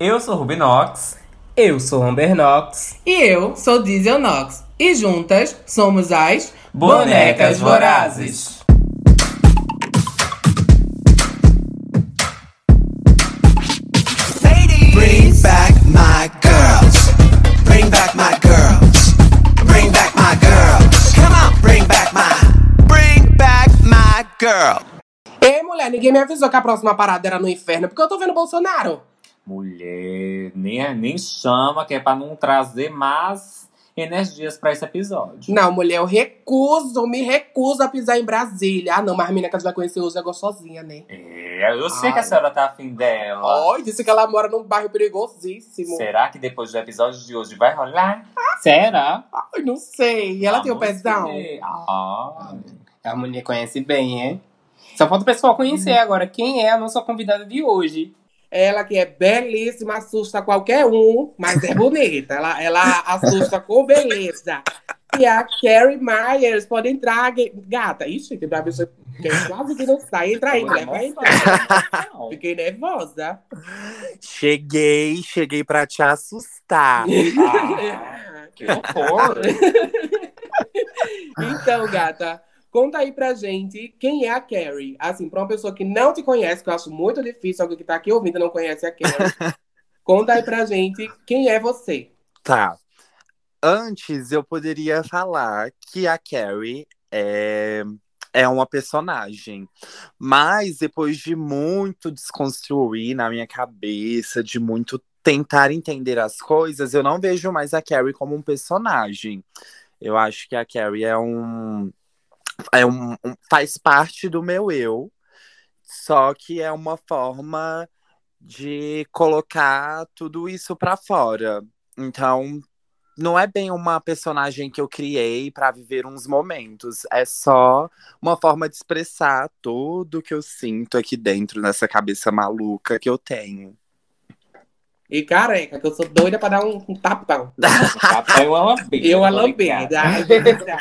Eu sou Rubinox. Eu sou Amber Knox. E eu sou Diesel Knox. E juntas somos as Bonecas Vorazes. Bring back my girls. Bring back my girls. Bring back my girls. Come on, bring back my. Bring back my girl. Ei, mulher, ninguém me avisou que a próxima parada era no inferno, porque eu tô vendo Bolsonaro. Mulher, nem, nem chama, que é pra não trazer mais energias pra esse episódio. Não, mulher, eu recuso, me recuso a pisar em Brasília. Ah, não, mas a menina que a gente vai conhecer hoje é gostosinha, né? É, eu sei que a Ai. senhora tá afim dela. Ó, disse que ela mora num bairro perigosíssimo. Será que depois do episódio de hoje vai rolar? Será? Ai, não sei. E ela tem o Vamos pezão? ver. Ah, A mulher conhece bem, hein? Só falta o pessoal conhecer agora quem é a nossa convidada de hoje. Ela que é belíssima, assusta qualquer um, mas é bonita. ela, ela assusta com beleza. E a Carrie Myers, pode entrar, gata. Ixi, tem pra pessoa que quase que não sai. Entra aí, mulher, vai entrar. não. Fiquei nervosa. Cheguei, cheguei pra te assustar. Ah, que horror. Então, gata, conta aí pra gente quem é a Carrie. Assim, pra uma pessoa que não te conhece, que eu acho muito difícil, alguém que tá aqui ouvindo não conhece a Carrie. conta aí pra gente quem é você. Tá. Antes eu poderia falar que a Carrie é, é uma personagem. Mas depois de muito desconstruir na minha cabeça, de muito tentar entender as coisas, eu não vejo mais a Carrie como um personagem. Eu acho que a Carrie é um. É um, um- faz parte do meu eu, só que é uma forma de colocar tudo isso pra fora. Então, não é bem uma personagem que eu criei pra viver uns momentos, é só uma forma de expressar tudo que eu sinto aqui dentro nessa cabeça maluca que eu tenho. E careca, que eu sou doida pra dar um, um tapão. Papai é uma lambida. Ligada.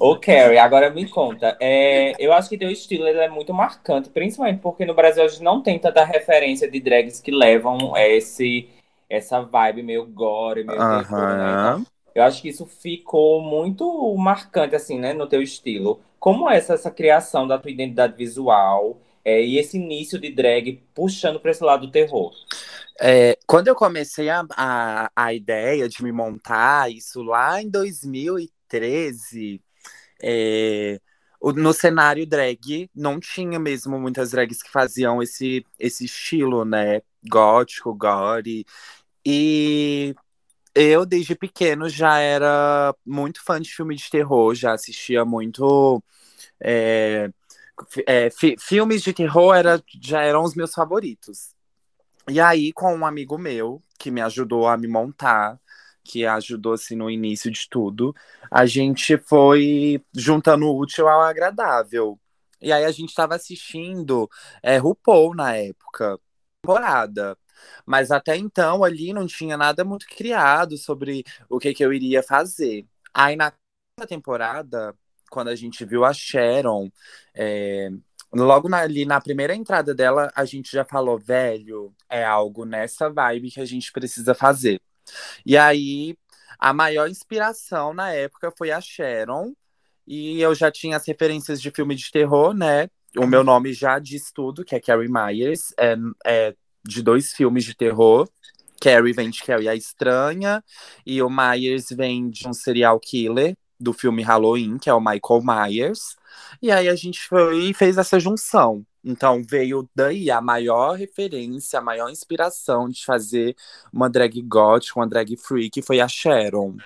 Ô, Carrie, agora me conta. é, eu acho que teu estilo ele é muito marcante, principalmente porque no Brasil a gente não tem tanta referência de drags que levam esse, essa vibe meio gore, meio terror, né? Então, eu acho que isso ficou muito marcante, assim, né, no teu estilo. Como é essa, essa criação da tua identidade visual é, e esse início de drag puxando pra esse lado do terror? É, quando eu comecei a, a, a ideia de me montar, isso lá em 2013, é, no cenário drag, não tinha mesmo muitas drags que faziam esse, esse estilo, né? Gótico, gore. E eu, desde pequeno, já era muito fã de filme de terror, já assistia muito. é, é, fi- filmes de terror era, já eram os meus favoritos. E aí, com um amigo meu, que me ajudou a me montar, que ajudou assim no início de tudo, a gente foi juntando o útil ao agradável. E aí a gente estava assistindo é, RuPaul na época, temporada. Mas até então ali não tinha nada muito criado sobre o que, que eu iria fazer. Aí na temporada, quando a gente viu a Sharon, é, Logo na- ali na primeira entrada dela, a gente já falou, velho, é algo nessa vibe que a gente precisa fazer. E aí, a maior inspiração na época foi a Sharon. E eu já tinha as referências de filme de terror, né? O meu nome já diz tudo, que é Carrie Myers. É, é de dois filmes de terror. Carrie vem de Carrie a Estranha. E o Myers vem de um serial killer do filme Halloween, que é o Michael Myers. E aí a gente foi e fez essa junção. Então veio daí a maior referência, a maior inspiração de fazer uma drag gótica, uma drag freak, foi a Sharon.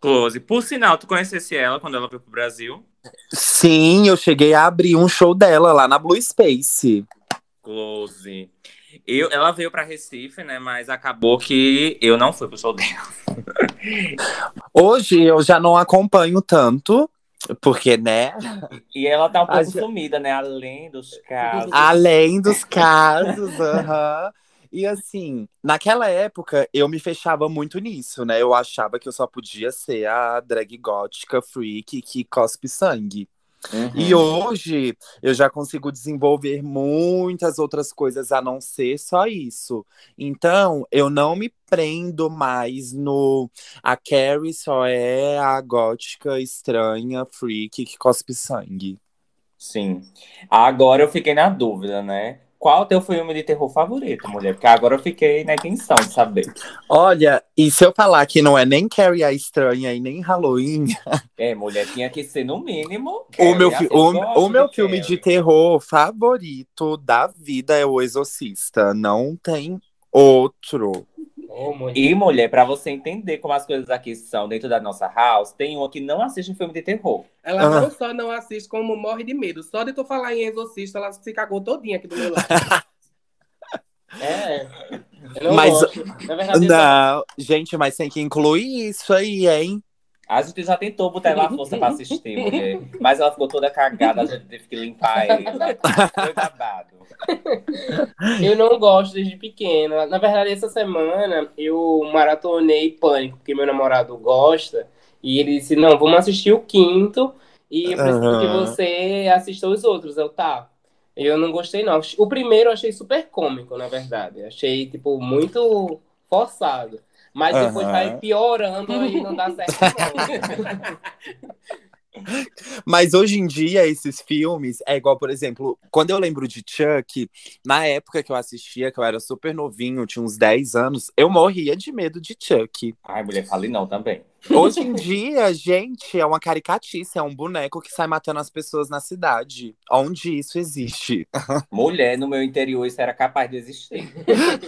Close. Por sinal, tu conhecesse ela quando ela veio pro Brasil? Sim, eu cheguei a abrir um show dela lá na Blue Space. Close. Eu, ela veio pra Recife, né? Mas acabou que eu não fui pro show dela. Hoje eu já não acompanho tanto, porque, né? E ela tá um pouco gente- sumida, né? Além dos casos. Além dos casos, aham. E assim, naquela época eu me fechava muito nisso, né? Eu achava que eu só podia ser a drag gótica freak que cospe sangue. Uhum. E hoje eu já consigo desenvolver muitas outras coisas a não ser só isso. Então, eu não me prendo mais no a Carrie só é a gótica estranha, freak que cospe sangue. Sim. Agora eu fiquei na dúvida, né? Qual o teu filme de terror favorito, mulher? Porque agora eu fiquei na intenção de saber. Olha, e se eu falar que não é nem Carrie a estranha e nem Halloween, É, mulher, tinha que ser no mínimo. o meu, assim, fi- eu o, o meu de filme Carrie. de terror favorito da vida é O Exorcista. Não tem outro. Mulher. E, mulher, pra você entender como as coisas aqui são dentro da nossa house, tem uma que não assiste filme de terror. Ela Ah. não só não assiste, como morre de medo. Só de tu falar em exorcista, ela se cagou todinha aqui do meu lado. É. Não Mas- verdade, Não, gente, mas tem que incluir isso aí, hein? A gente já tentou botar ela à força pra assistir, mulher. Mas ela ficou toda cagada, a gente teve que limpar ela. Foi babado. Eu não gosto desde pequeno. Na verdade, essa semana eu maratonei Pânico, porque meu namorado gosta. E ele disse: Não, vamos assistir o quinto. E eu preciso Aham. que você assista os outros. Eu, tá. Eu não gostei, não. O primeiro eu achei super cômico, na verdade. Achei, tipo, muito forçado. Mas depois Aham. vai piorando e não dá certo, não. Mas hoje em dia, esses filmes é igual, por exemplo, quando eu lembro de Chuck, na época que eu assistia, que eu era super novinho, tinha uns 10 anos, eu morria de medo de Chuck. Ai, mulher, fale não também. Hoje em dia, gente, é uma caricatice, é um boneco que sai matando as pessoas na cidade. Onde isso existe? Mulher, no meu interior, isso era capaz de existir.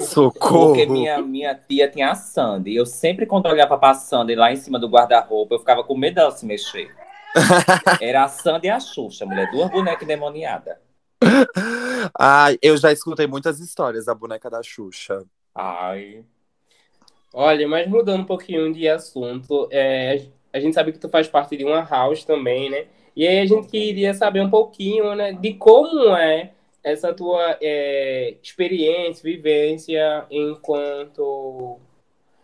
Socorro! Porque minha, minha tia tinha a Sandy. E eu sempre, quando olhava pra Sandy lá em cima do guarda-roupa, eu ficava com medo dela se mexer. Era a Sandy e a Xuxa, mulher. Duas bonecas endemoniadas. Ai, eu já escutei muitas histórias da boneca da Xuxa. Ai. Olha, mas mudando um pouquinho de assunto, é, a gente sabe que tu faz parte de uma house também, né? E aí a gente queria saber um pouquinho, né, de como é essa tua é, experiência, vivência enquanto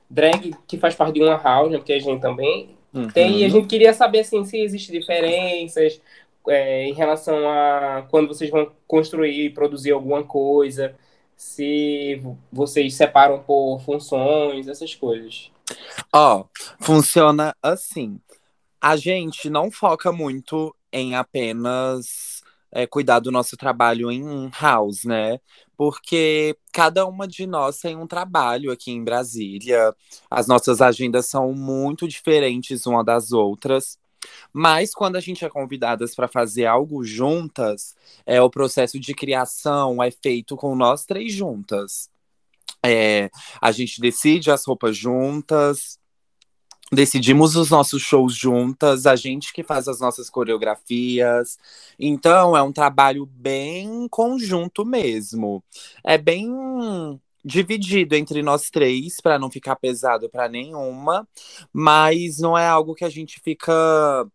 drag que faz parte de uma house, né? Porque a gente também tem. E a Uhum. gente queria saber assim se existem diferenças é, em relação a quando vocês vão construir e produzir alguma coisa, se vocês separam por funções, essas coisas. Ó, funciona assim. A gente não foca muito em apenas é, cuidar do nosso trabalho em house, né? Porque cada uma de nós tem um trabalho aqui em Brasília. As nossas agendas são muito diferentes uma das outras. Mas quando a gente é convidadas para fazer algo juntas, é o processo de criação é feito com nós três juntas. É, a gente decide as roupas juntas, decidimos os nossos shows juntas, a gente que faz as nossas coreografias. Então é um trabalho bem conjunto mesmo. É bem dividido entre nós três para não ficar pesado para nenhuma, mas não é algo que a gente fica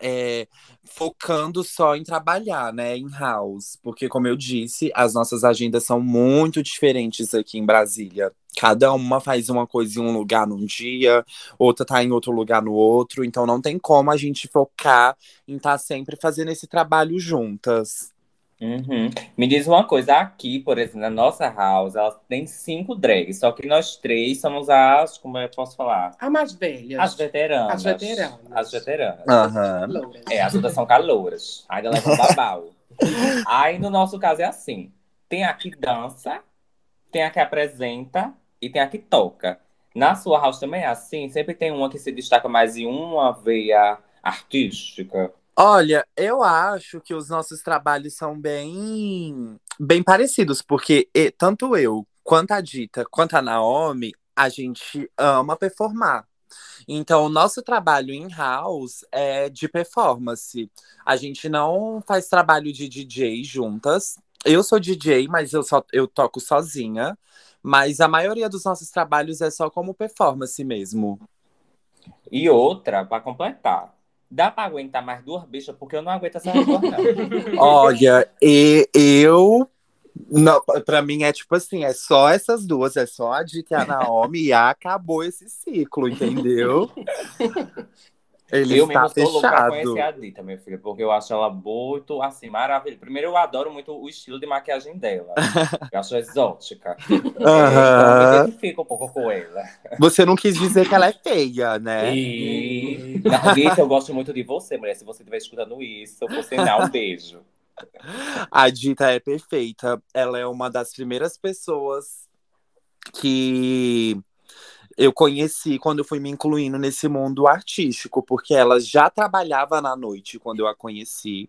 é, focando só em trabalhar, né, em house, porque como eu disse, as nossas agendas são muito diferentes aqui em Brasília. Cada uma faz uma coisa em um lugar num dia, outra tá em outro lugar no outro, então não tem como a gente focar em estar sempre fazendo esse trabalho juntas. Uhum. Me diz uma coisa, aqui, por exemplo, na nossa house, ela tem cinco drags, só que nós três somos as, como eu posso falar? A mais velha. As veteranas. As veteranas. As veteranas. Louras. É, as outras são calouras. Ainda levam babau. Aí, no nosso caso, é assim. Tem a que dança, tem a que apresenta e tem a que toca. Na sua house também é assim? Sempre tem uma que se destaca mais em uma veia artística. Olha, eu acho que os nossos trabalhos são bem, bem parecidos, porque e- tanto eu, quanto a Dita, quanto a Naomi, a gente ama performar. Então, o nosso trabalho em house é de performance. A gente não faz trabalho de DJ juntas. Eu sou DJ, mas eu só eu toco sozinha. Mas a maioria dos nossos trabalhos é só como performance mesmo. E outra, pra completar. Dá pra aguentar mais duas bichas, porque eu não aguento essa não. Olha, e eu. Não, pra mim é tipo assim, é só essas duas, é só a Dita e a Naomi e acabou esse ciclo, entendeu? Ele eu mesmo sou louco pra conhecer a Dita, minha filha, porque eu acho ela muito, assim, maravilhosa. Primeiro, eu adoro muito o estilo de maquiagem dela. Eu acho exótica. Então, eu me identifico um pouco com ela. Você não quis dizer que ela é feia, né? E... Não, Dita, eu gosto muito de você, mulher. Se você estiver escutando isso, você dá um beijo. A Dita é perfeita. Ela é uma das primeiras pessoas que eu conheci quando eu fui me incluindo nesse mundo artístico, porque ela já trabalhava na noite quando eu a conheci.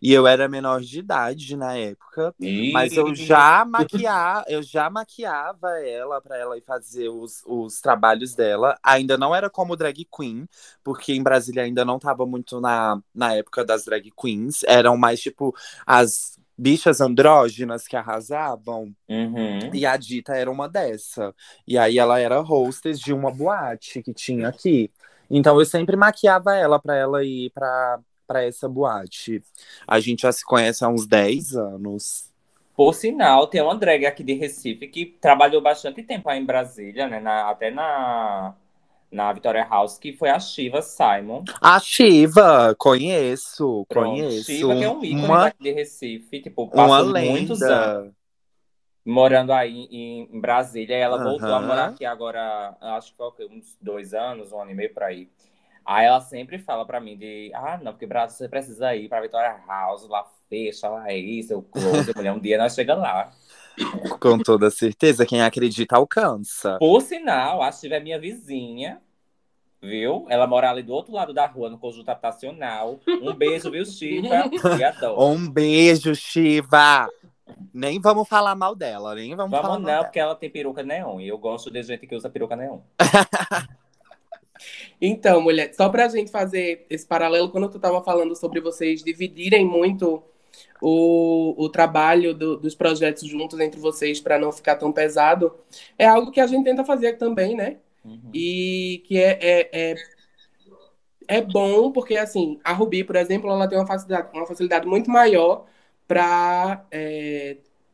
E eu era menor de idade na época. Mas eu já maquiava, eu já maquiava ela para ela ir fazer os, os trabalhos dela. Ainda não era como drag queen, porque em Brasília ainda não tava muito na, na época das drag queens. Eram mais tipo as bichas andrógenas que arrasavam. Uhum. E a Dita era uma dessa. E aí ela era hostess de uma boate que tinha aqui. Então eu sempre maquiava ela para ela ir para para essa boate. A gente já se conhece há uns 10 anos. Por sinal, tem uma drag aqui de Recife que trabalhou bastante tempo aí em Brasília, né? na- até na, na Victoria House, que foi a Shiva Simon. A Shiva, conheço, Pronto, conheço. Shiva, que é um ícone uma, daqui de Recife, tipo, passou muitos anos morando aí em, Brasília. Ela voltou a morar aqui agora, acho que foi uns dois anos, um ano e meio por aí. Aí ela sempre fala pra mim de, ah, não, porque Brasília você precisa ir pra Victoria House, lá fecha, lá é isso, o close, mulher, um dia nós chegamos lá. Com toda certeza, quem acredita alcança. Por sinal, a Shiva é minha vizinha, viu? Ela mora ali do outro lado da rua, no conjunto habitacional. Um beijo, viu, Shiva? Adoro. Um beijo, Shiva. Nem vamos falar mal dela, nem vamos, falar Vamos mal não, dela. porque ela tem peruca neon. E eu gosto de gente que usa peruca neon. Então, mulher, só pra gente fazer esse paralelo, quando tu tava falando sobre vocês dividirem muito o, o trabalho do- dos projetos juntos entre vocês para não ficar tão pesado, é algo que a gente tenta fazer também, né? Uhum. E que é, é, é, é bom, porque assim, a Ruby, por exemplo, ela tem uma facilidade, uma facilidade muito maior para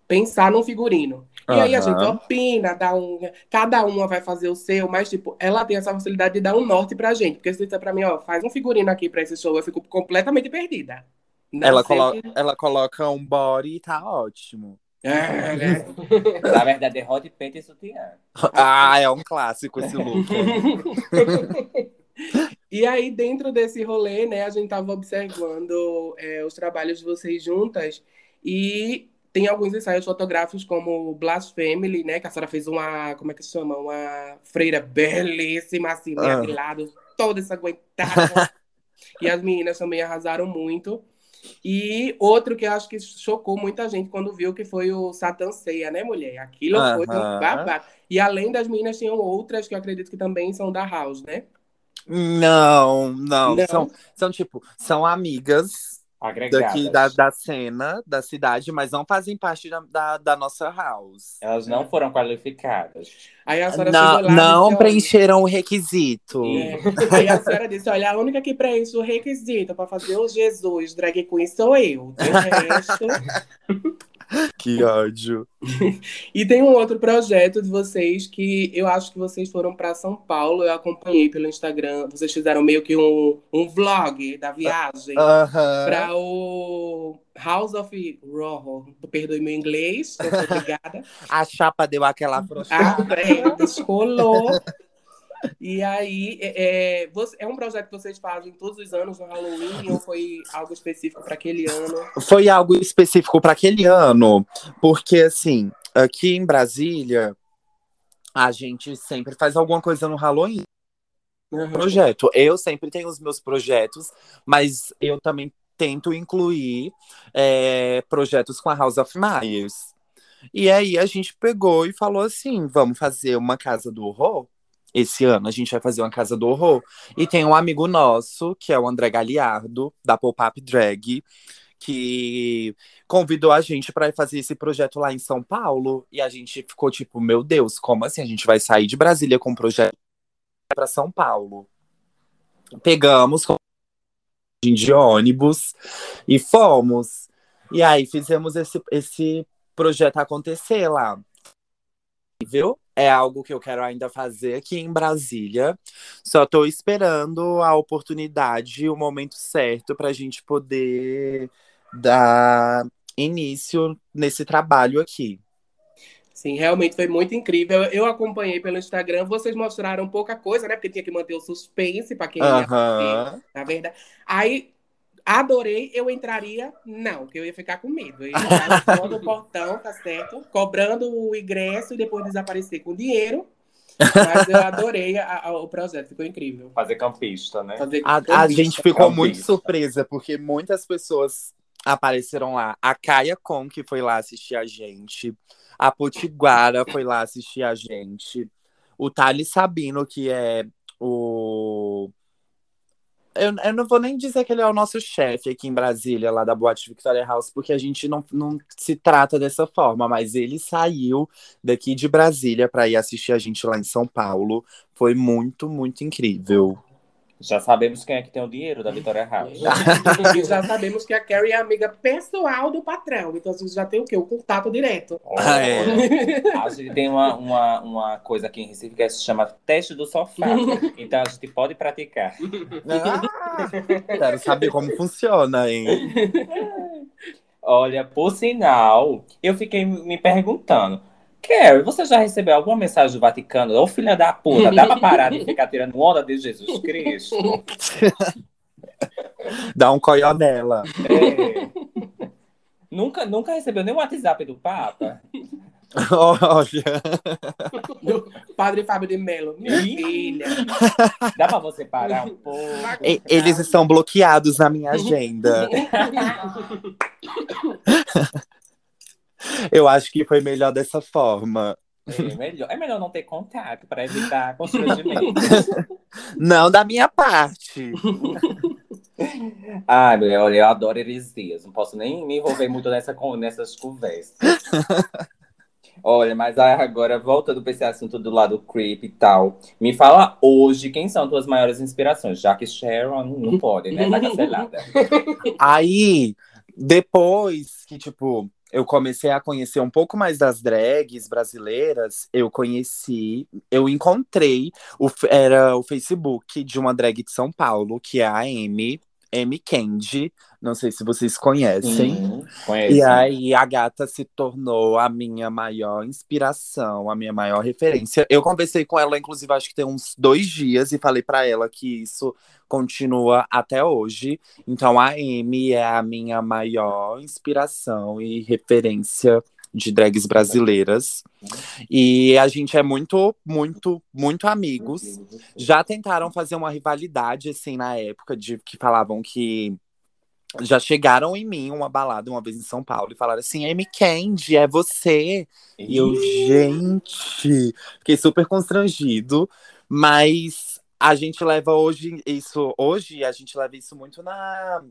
pensar num figurino. E aí a gente opina, dá um. Cada uma vai fazer o seu, mas, tipo, ela tem essa facilidade de dar um norte pra gente. Porque se disser pra mim, ó, faz um figurino aqui pra esse show, eu fico completamente perdida. Não Ela, colo que- ela coloca um body e tá ótimo. É, né? Na verdade, é hot paint e sutiã. Ah, é um clássico esse look. E aí, dentro desse rolê, né, a gente tava observando é, os trabalhos de vocês juntas e tem alguns ensaios fotográficos como Blast Family, né, que a senhora fez uma, como é que se chama? Uma freira belíssima, assim, Ah. de lado, toda ensanguentada. e as meninas também arrasaram muito. E outro que eu acho que chocou muita gente quando viu que foi o Satan Ceia, né, mulher? Aquilo foi um babado. E além das meninas, tinham outras que eu acredito que também são da House, né? Não, não, Não. São, são tipo, são amigas Agregadas. daqui da, da cena, da cidade, mas não fazem parte da, da, da nossa house. Elas não foram qualificadas. Aí a senhora Não, lá não olha, preencheram o requisito. É. Aí a senhora disse: olha, a única que preenche o requisito para fazer o Jesus drag queen sou eu. De resto. Que ódio. e tem um outro projeto de vocês que eu acho que vocês foram para São Paulo. Eu acompanhei pelo Instagram. Vocês fizeram meio que um, um vlog da viagem Aham. para o House of Horror. Perdoe meu inglês, obrigada. A chapa deu aquela Ah, afrouxada. é, descolou. E aí, é, é, é um projeto que vocês fazem todos os anos no Halloween ou foi algo específico para aquele ano? Foi algo específico para aquele ano, porque assim, aqui em Brasília, a gente sempre faz alguma coisa no Halloween. Uhum. projeto. Eu sempre tenho os meus projetos, mas eu também tento incluir é, projetos com a House of Myers. E aí a gente pegou e falou assim: vamos fazer uma casa do horror. Esse ano a gente vai fazer uma casa do horror. E tem um amigo nosso, que é o André Galiardo, da Pop-Up Drag, que convidou a gente para fazer esse projeto lá em São Paulo. E a gente ficou tipo: meu Deus, como assim? A gente vai sair de Brasília com um projeto para São Paulo. Pegamos de ônibus e fomos. E aí fizemos esse, esse projeto acontecer lá. Viu? É algo que eu quero ainda fazer aqui em Brasília. Só tô esperando a oportunidade, o momento certo para a gente poder dar início nesse trabalho aqui. Sim, realmente foi muito incrível. Eu acompanhei pelo Instagram, vocês mostraram pouca coisa, né? Porque tinha que manter o suspense para quem ia Aham. ver, na verdade. Aí, adorei, eu entraria, não, que eu ia ficar com medo. Eu ia ficar fora do portão, tá certo? Cobrando o ingresso e depois desaparecer com dinheiro. Mas eu adorei a- a- o projeto, ficou incrível. Fazer campista, né? Fazer A, a campista. gente ficou Campista. muito surpresa, porque muitas pessoas apareceram lá. A Kaia Con, que foi lá assistir a gente. A Potiguara foi lá assistir a gente. O Thales Sabino, que é o. Eu, eu não vou nem dizer que ele é o nosso chefe aqui em Brasília, lá da Boate Victoria House, porque a gente não, não se trata dessa forma, mas ele saiu daqui de Brasília para ir assistir a gente lá em São Paulo. Foi muito, muito incrível. Já sabemos quem é que tem o dinheiro da Vitória House. E já sabemos que a Carrie é amiga pessoal do patrão. Então, assim, já tem o quê? O contato direto. Ah, é. A gente tem uma, uma, uma coisa aqui em Recife que se chama teste do sofá. Então a gente pode praticar. Ah, quero saber como funciona, hein? Olha, por sinal, eu fiquei me perguntando. Carrie, você já recebeu alguma mensagem do Vaticano? Ô filha da puta, dá pra parar de ficar tirando onda de Jesus Cristo? Dá um coió nela. É. Nunca, nunca recebeu nenhum WhatsApp do Papa? Olha, Padre Fábio de Mello. Minha filha. Dá pra você parar um pouco? e- eles estão bloqueados na minha agenda. Eu acho que foi melhor dessa forma. É melhor, é melhor não ter contato para evitar constrangimento. Não da minha parte. Ai, meu, olha, eu adoro heresias. Não posso nem me envolver muito nessa, nessas conversas. Olha, mas agora, voltando para esse assunto do lado creep e tal, me fala hoje quem são tuas maiores inspirações, já que Sharon não pode, né? Tá cancelada. Aí, depois que, tipo, eu comecei a conhecer um pouco mais das drags brasileiras, eu conheci, eu encontrei, o, era o Facebook de uma drag de São Paulo, que é a Amy, Amy Candy. Não sei se vocês conhecem. Sim, conheço. E aí a gata se tornou a minha maior inspiração, a minha maior referência. Eu conversei com ela, inclusive, acho que tem uns dois dias, e falei pra ela que isso continua até hoje. Então a Amy é a minha maior inspiração e referência de drags brasileiras. E a gente é muito, muito, muito amigos. Já tentaram fazer uma rivalidade, assim, na época, de que falavam que já chegaram em mim uma balada uma vez em São Paulo e falaram assim: Amy Candy, é você? E eu, gente, fiquei super constrangido, mas a gente leva hoje isso, hoje a gente leva isso muito na,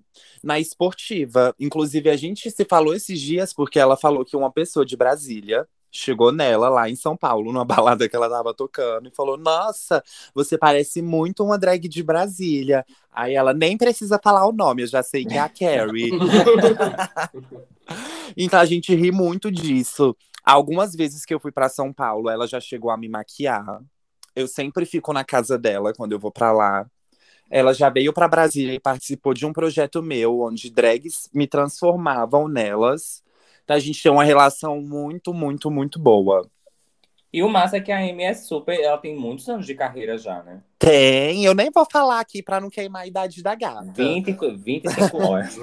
na esportiva. Inclusive, a gente se falou esses dias porque ela falou que uma pessoa de Brasília chegou nela lá em São Paulo, numa balada que ela tava tocando, e falou: Nossa, você parece muito uma drag de Brasília. Aí ela nem precisa falar o nome, eu já sei que é a Carrie. então a gente ri muito disso. Algumas vezes que eu fui para São Paulo, ela já chegou a me maquiar. Eu sempre fico na casa dela quando eu vou para lá. Ela já veio para Brasília e participou de um projeto meu, onde drags me transformavam nelas. Então a gente tem uma relação muito, muito, muito boa. E o massa é que a Amy é super. Ela tem muitos anos de carreira já, né? Tem, eu nem vou falar aqui para não queimar a idade da gata. 20, 25 horas.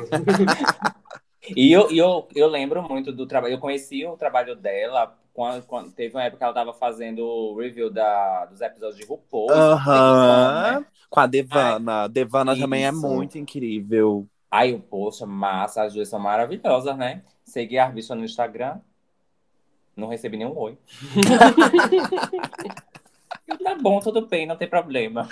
e eu, eu, eu lembro muito do trabalho. Eu conheci o trabalho dela quando, quando teve uma época que ela tava fazendo o review da, dos episódios de RuPaul. Aham. né? Com a Devana. Devana também é Isso. muito incrível. Aí, eu, poxa, massa, as duas são maravilhosas, né? Segui a bicha no Instagram. Não recebi nenhum oi. Tá bom, tudo bem, não tem problema.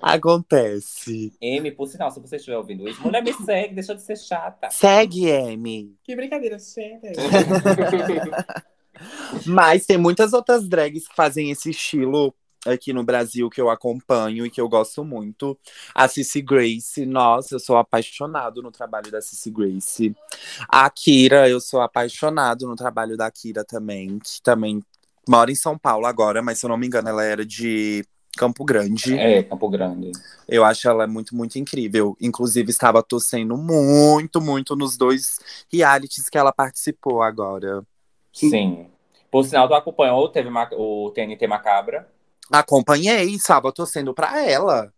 Acontece. M, por sinal, se você estiver ouvindo isso, mulher me segue, deixa de ser chata. Segue, Amy. Que brincadeira, sério. Mas tem muitas outras drags que fazem esse estilo aqui no Brasil que eu acompanho e que eu gosto muito. A Cici Grace, nossa, eu sou apaixonado no trabalho da Cici Grace. A Kira, eu sou apaixonado no trabalho da Kira também, que também mora em São Paulo agora, mas se eu não me engano, ela era de Campo Grande. É, Campo Grande. Eu acho ela muito, muito incrível. Inclusive, estava torcendo muito, muito nos dois realities que ela participou agora. Sim. Por sinal, tu acompanhou teve o TNT Macabra? Acompanhei, estava torcendo pra ela.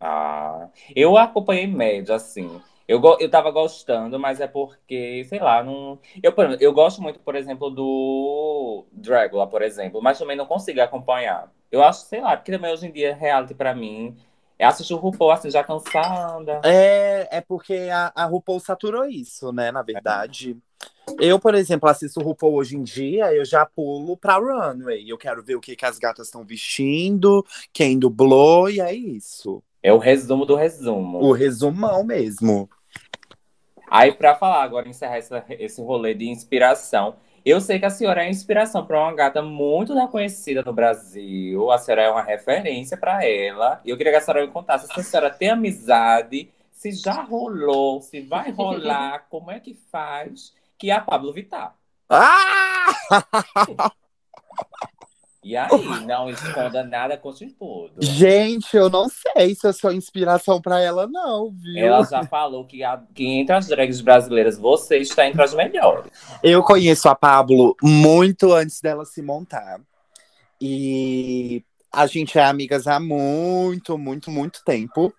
Ah, eu acompanhei médio, assim. Eu, go- eu tava gostando, mas é porque, sei lá, não. Eu, eu gosto muito, por exemplo, do Dragula, por exemplo, mas também não consigo acompanhar. Eu acho, sei lá, porque também hoje em dia reality pra mim é assistir o RuPaul assim, já cansada. É, é porque a, a RuPaul saturou isso, né? Na verdade. Eu, por exemplo, assisto o RuPaul hoje em dia, eu já pulo pra runway. Eu quero ver o que, que as gatas estão vestindo, quem dublou, e é isso. É o resumo do resumo. O resumão mesmo. Aí, pra falar agora, encerrar essa- esse rolê de inspiração. Eu sei que a senhora é inspiração para uma gata muito reconhecida no Brasil. A senhora é uma referência para ela. E eu queria que a senhora me contasse se a senhora tem amizade, se já rolou, se vai rolar, como é que faz, que é a Pablo Vittar. Ah! E aí, não esconda nada com tudo. Gente, eu não sei se eu sou inspiração pra ela, não, viu? Ela já falou que, a- que entre as drags brasileiras, você está entre as melhores. Eu conheço a Pablo muito antes dela se montar. E a gente é amigas há muito, muito, muito tempo.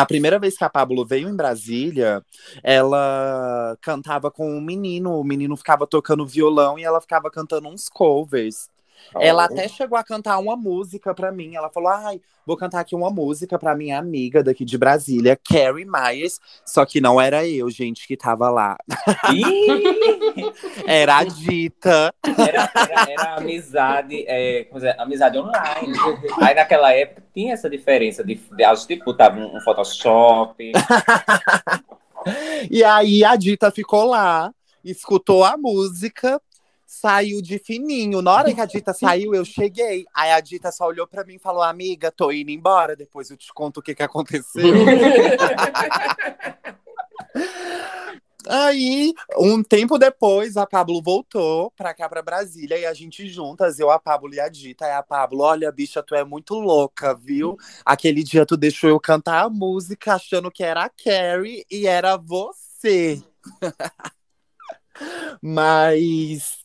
A primeira vez que a Pablo veio em Brasília, ela cantava com um menino. O menino ficava tocando violão e ela ficava cantando uns covers. Ela até chegou a cantar uma música pra mim. Ela falou: Ai, vou cantar aqui uma música pra minha amiga daqui de Brasília, Carrie Myers. Só que não era eu, gente, que tava lá. Era a Dita. Era, era, era amizade, é, como dizer, amizade online. Aí naquela época tinha essa diferença de, de tipo, botavam um, um Photoshop. E aí a Dita ficou lá, escutou a música, saiu de fininho. Na hora que a Dita saiu, eu cheguei. Aí a Dita só olhou pra mim e falou: Amiga, tô indo embora. Depois eu te conto o que, que aconteceu. Aí, um tempo depois, a Pablo voltou pra cá, pra Brasília, e a gente juntas, eu, a Pablo e a Dita. Aí a Pablo, olha, bicha, tu é muito louca, viu? Aquele dia tu deixou eu cantar a música achando que era a Carrie e era você. Mas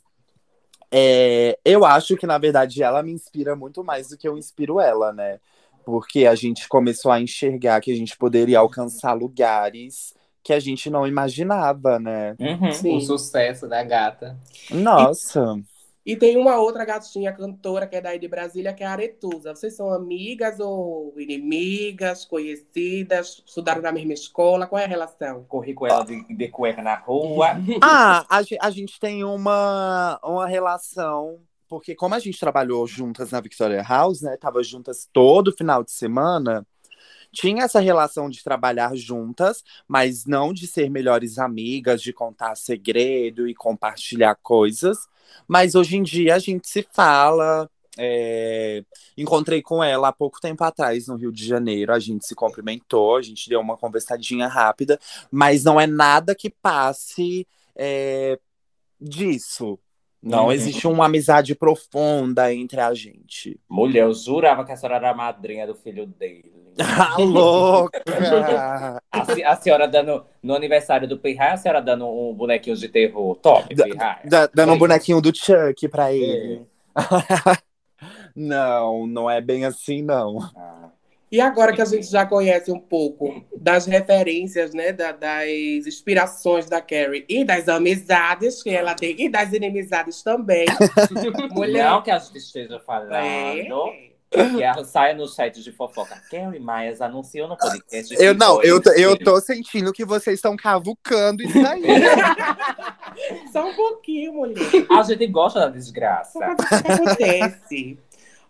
é, eu acho que, na verdade, ela me inspira muito mais do que eu inspiro ela, né? Porque a gente começou a enxergar que a gente poderia alcançar lugares que a gente não imaginava, né? Uhum. O sucesso da gata. Nossa. E tem uma outra gatinha cantora que é daí de Brasília, que é a Aretusa. Vocês são amigas ou inimigas, conhecidas, estudaram na mesma escola? Qual é a relação? Corri com ela de, de cueca na rua. Ah, a, a gente tem uma, uma relação, porque como a gente trabalhou juntas na Victoria House, né? Tava juntas todo final de semana, tinha essa relação de trabalhar juntas, mas não de ser melhores amigas, de contar segredo e compartilhar coisas. Mas hoje em dia a gente se fala. é, Encontrei com ela há pouco tempo atrás no Rio de Janeiro. A gente se cumprimentou, a gente deu uma conversadinha rápida, mas não é nada que passe é, disso. Não Uhum. existe uma amizade profunda entre a gente. Mulher, eu jurava que a senhora era a madrinha do filho dele. Ah, louca! A, a senhora dando, no aniversário do Pirraia, a senhora dando um bonequinho de terror. Top. Da- dando um Oi. bonequinho do Chuck pra ele. Não, não é bem assim, não. Ah. E agora que a gente já conhece um pouco das referências, né, da- das inspirações da Carrie e das amizades que ela tem, e das inimizades também. Mulher, Não que a gente esteja falando é. que ela saia no site de fofoca. Carrie Myers anunciou no podcast. Eu não, eu, tô- eu tô sentindo que vocês estão cavucando isso aí. Só um pouquinho, mulher. A gente gosta da desgraça. O que acontece.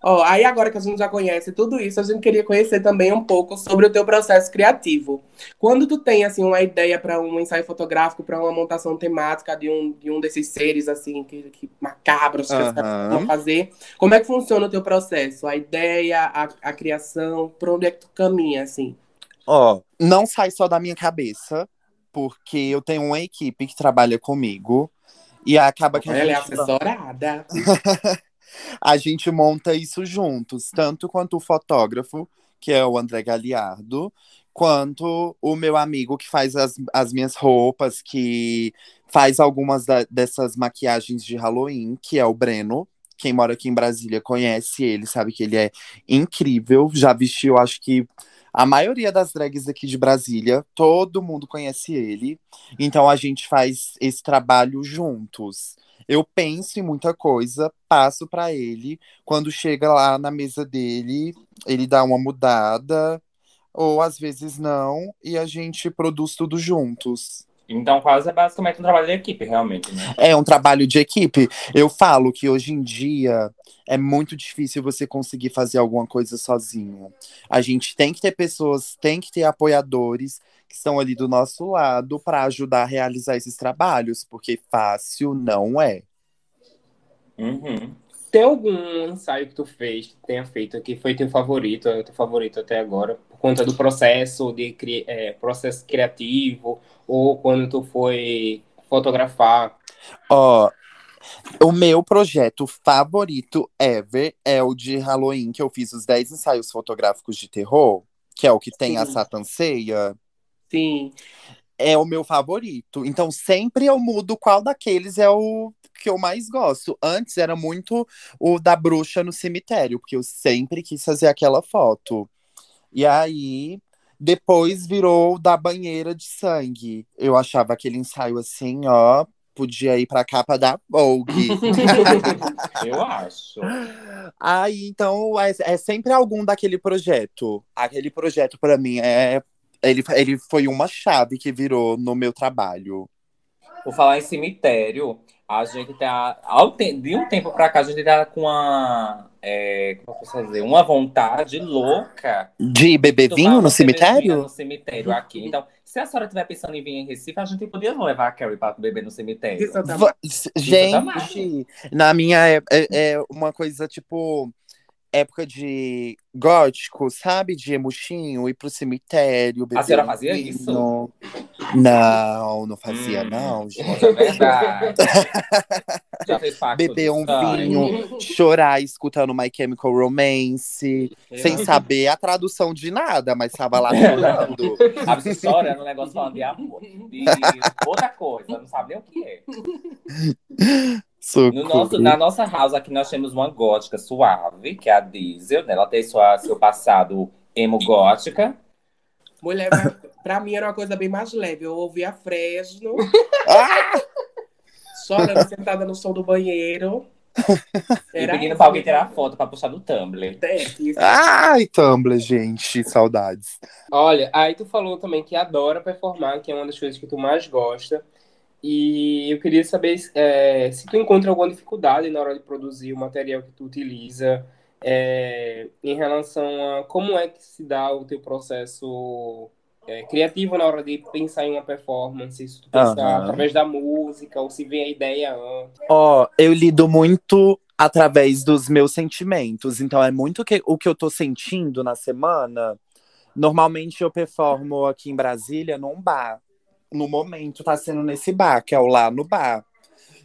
Ó, aí agora que a gente já conhece tudo isso, a gente queria conhecer também um pouco sobre o teu processo criativo. Quando tu tem assim uma ideia para um ensaio fotográfico, para uma montação temática de um, de um desses seres assim que, que macabros que pessoas Aham. vão fazer, como é que funciona o teu processo? A ideia, a, a criação, por onde é que tu caminha assim? Ó, não sai só da minha cabeça, porque eu tenho uma equipe que trabalha comigo. E acaba que a Ela é gente assessorada. a gente monta isso juntos, tanto quanto o fotógrafo, que é o André Galiardo, quanto o meu amigo que faz as, as minhas roupas, que faz algumas da- dessas maquiagens de Halloween, que é o Breno. Quem mora aqui em Brasília conhece ele, sabe que ele é incrível. Já vestiu, acho que a maioria das drags aqui de Brasília, todo mundo conhece ele. Então a gente faz esse trabalho juntos. Eu penso em muita coisa, passo para ele. Quando chega lá na mesa dele, ele dá uma mudada, ou às vezes não, e a gente produz tudo juntos. Então, quase é basicamente um trabalho de equipe, realmente, né? É um trabalho de equipe. Eu falo que hoje em dia é muito difícil você conseguir fazer alguma coisa sozinho. A gente tem que ter pessoas, tem que ter apoiadores que estão ali do nosso lado para ajudar a realizar esses trabalhos, porque fácil não é. Uhum. Tem algum ensaio que tu fez, que tenha feito, que foi teu favorito, é o teu favorito até agora, por conta do processo de é, processo criativo, ou quando tu foi fotografar? Ó, o meu projeto favorito ever é o de Halloween, que eu fiz os 10 ensaios fotográficos de terror, que é o que tem a Sim. Satan Ceia. Sim. É o meu favorito. Então sempre eu mudo qual daqueles é o que eu mais gosto. Antes era muito o da bruxa no cemitério, porque eu sempre quis fazer aquela foto. E aí depois virou o da banheira de sangue. Eu achava aquele ensaio assim, ó, podia ir pra capa da Vogue. Eu acho. Aí, então, é, é sempre algum daquele projeto. Aquele projeto, pra mim, é. Ele, ele foi uma chave que virou no meu trabalho. Por falar em cemitério, a gente tá. De um tempo pra cá, a gente tá com uma. é, como eu posso dizer? Uma vontade louca. De beber vinho no cemitério? No cemitério aqui. Então, se a senhora estiver pensando em vir em Recife, a gente podia levar a Carrie pra beber no cemitério. Gente, na minha época, é, é uma coisa tipo. Época de gótico, sabe? De emuxinho, ir pro cemitério. beber senhora um fazia isso? Não, não fazia, Hum. não, gente. Conta a verdade. Já fez pacto Beber um vinho, chorar escutando My Chemical Romance, Eu sem saber a tradução de nada, mas tava lá chorando. A pessoa chora no negócio falando de amor. De outra coisa, não sabe nem o que é. No nosso, na nossa house aqui nós temos uma gótica suave, que é a Diesel, né? Ela tem sua, seu passado emo gótica. Mulher, pra mim era uma coisa bem mais leve. Eu ouvia Fresno, Ah! chorando sentada no som do banheiro. e pedindo pra alguém tirar foto pra puxar do Tumblr. É. Ai, Tumblr, gente, saudades. Olha, aí tu falou também que adora performar, que é uma das coisas que tu mais gosta. E eu queria saber é, se tu encontra alguma dificuldade na hora de produzir o material que tu utiliza, é, em relação a como é que se dá o teu processo é, criativo na hora de pensar em uma performance, se tu pensa Aham. através da música ou se vem a ideia antes. Ó, eu lido muito através dos meus sentimentos. Então é muito que, o que eu tô sentindo na semana. Normalmente eu performo aqui em Brasília num bar. No momento tá sendo nesse bar, que é o lá no bar.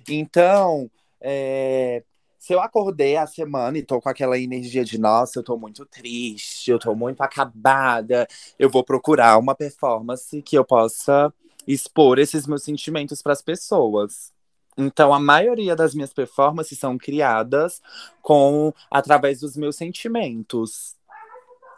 Então, é, se eu acordei a semana e tô com aquela energia de nossa, eu tô muito triste, eu tô muito acabada, eu vou procurar uma performance que eu possa expor esses meus sentimentos para as pessoas. Então, a maioria das minhas performances são criadas com através dos meus sentimentos.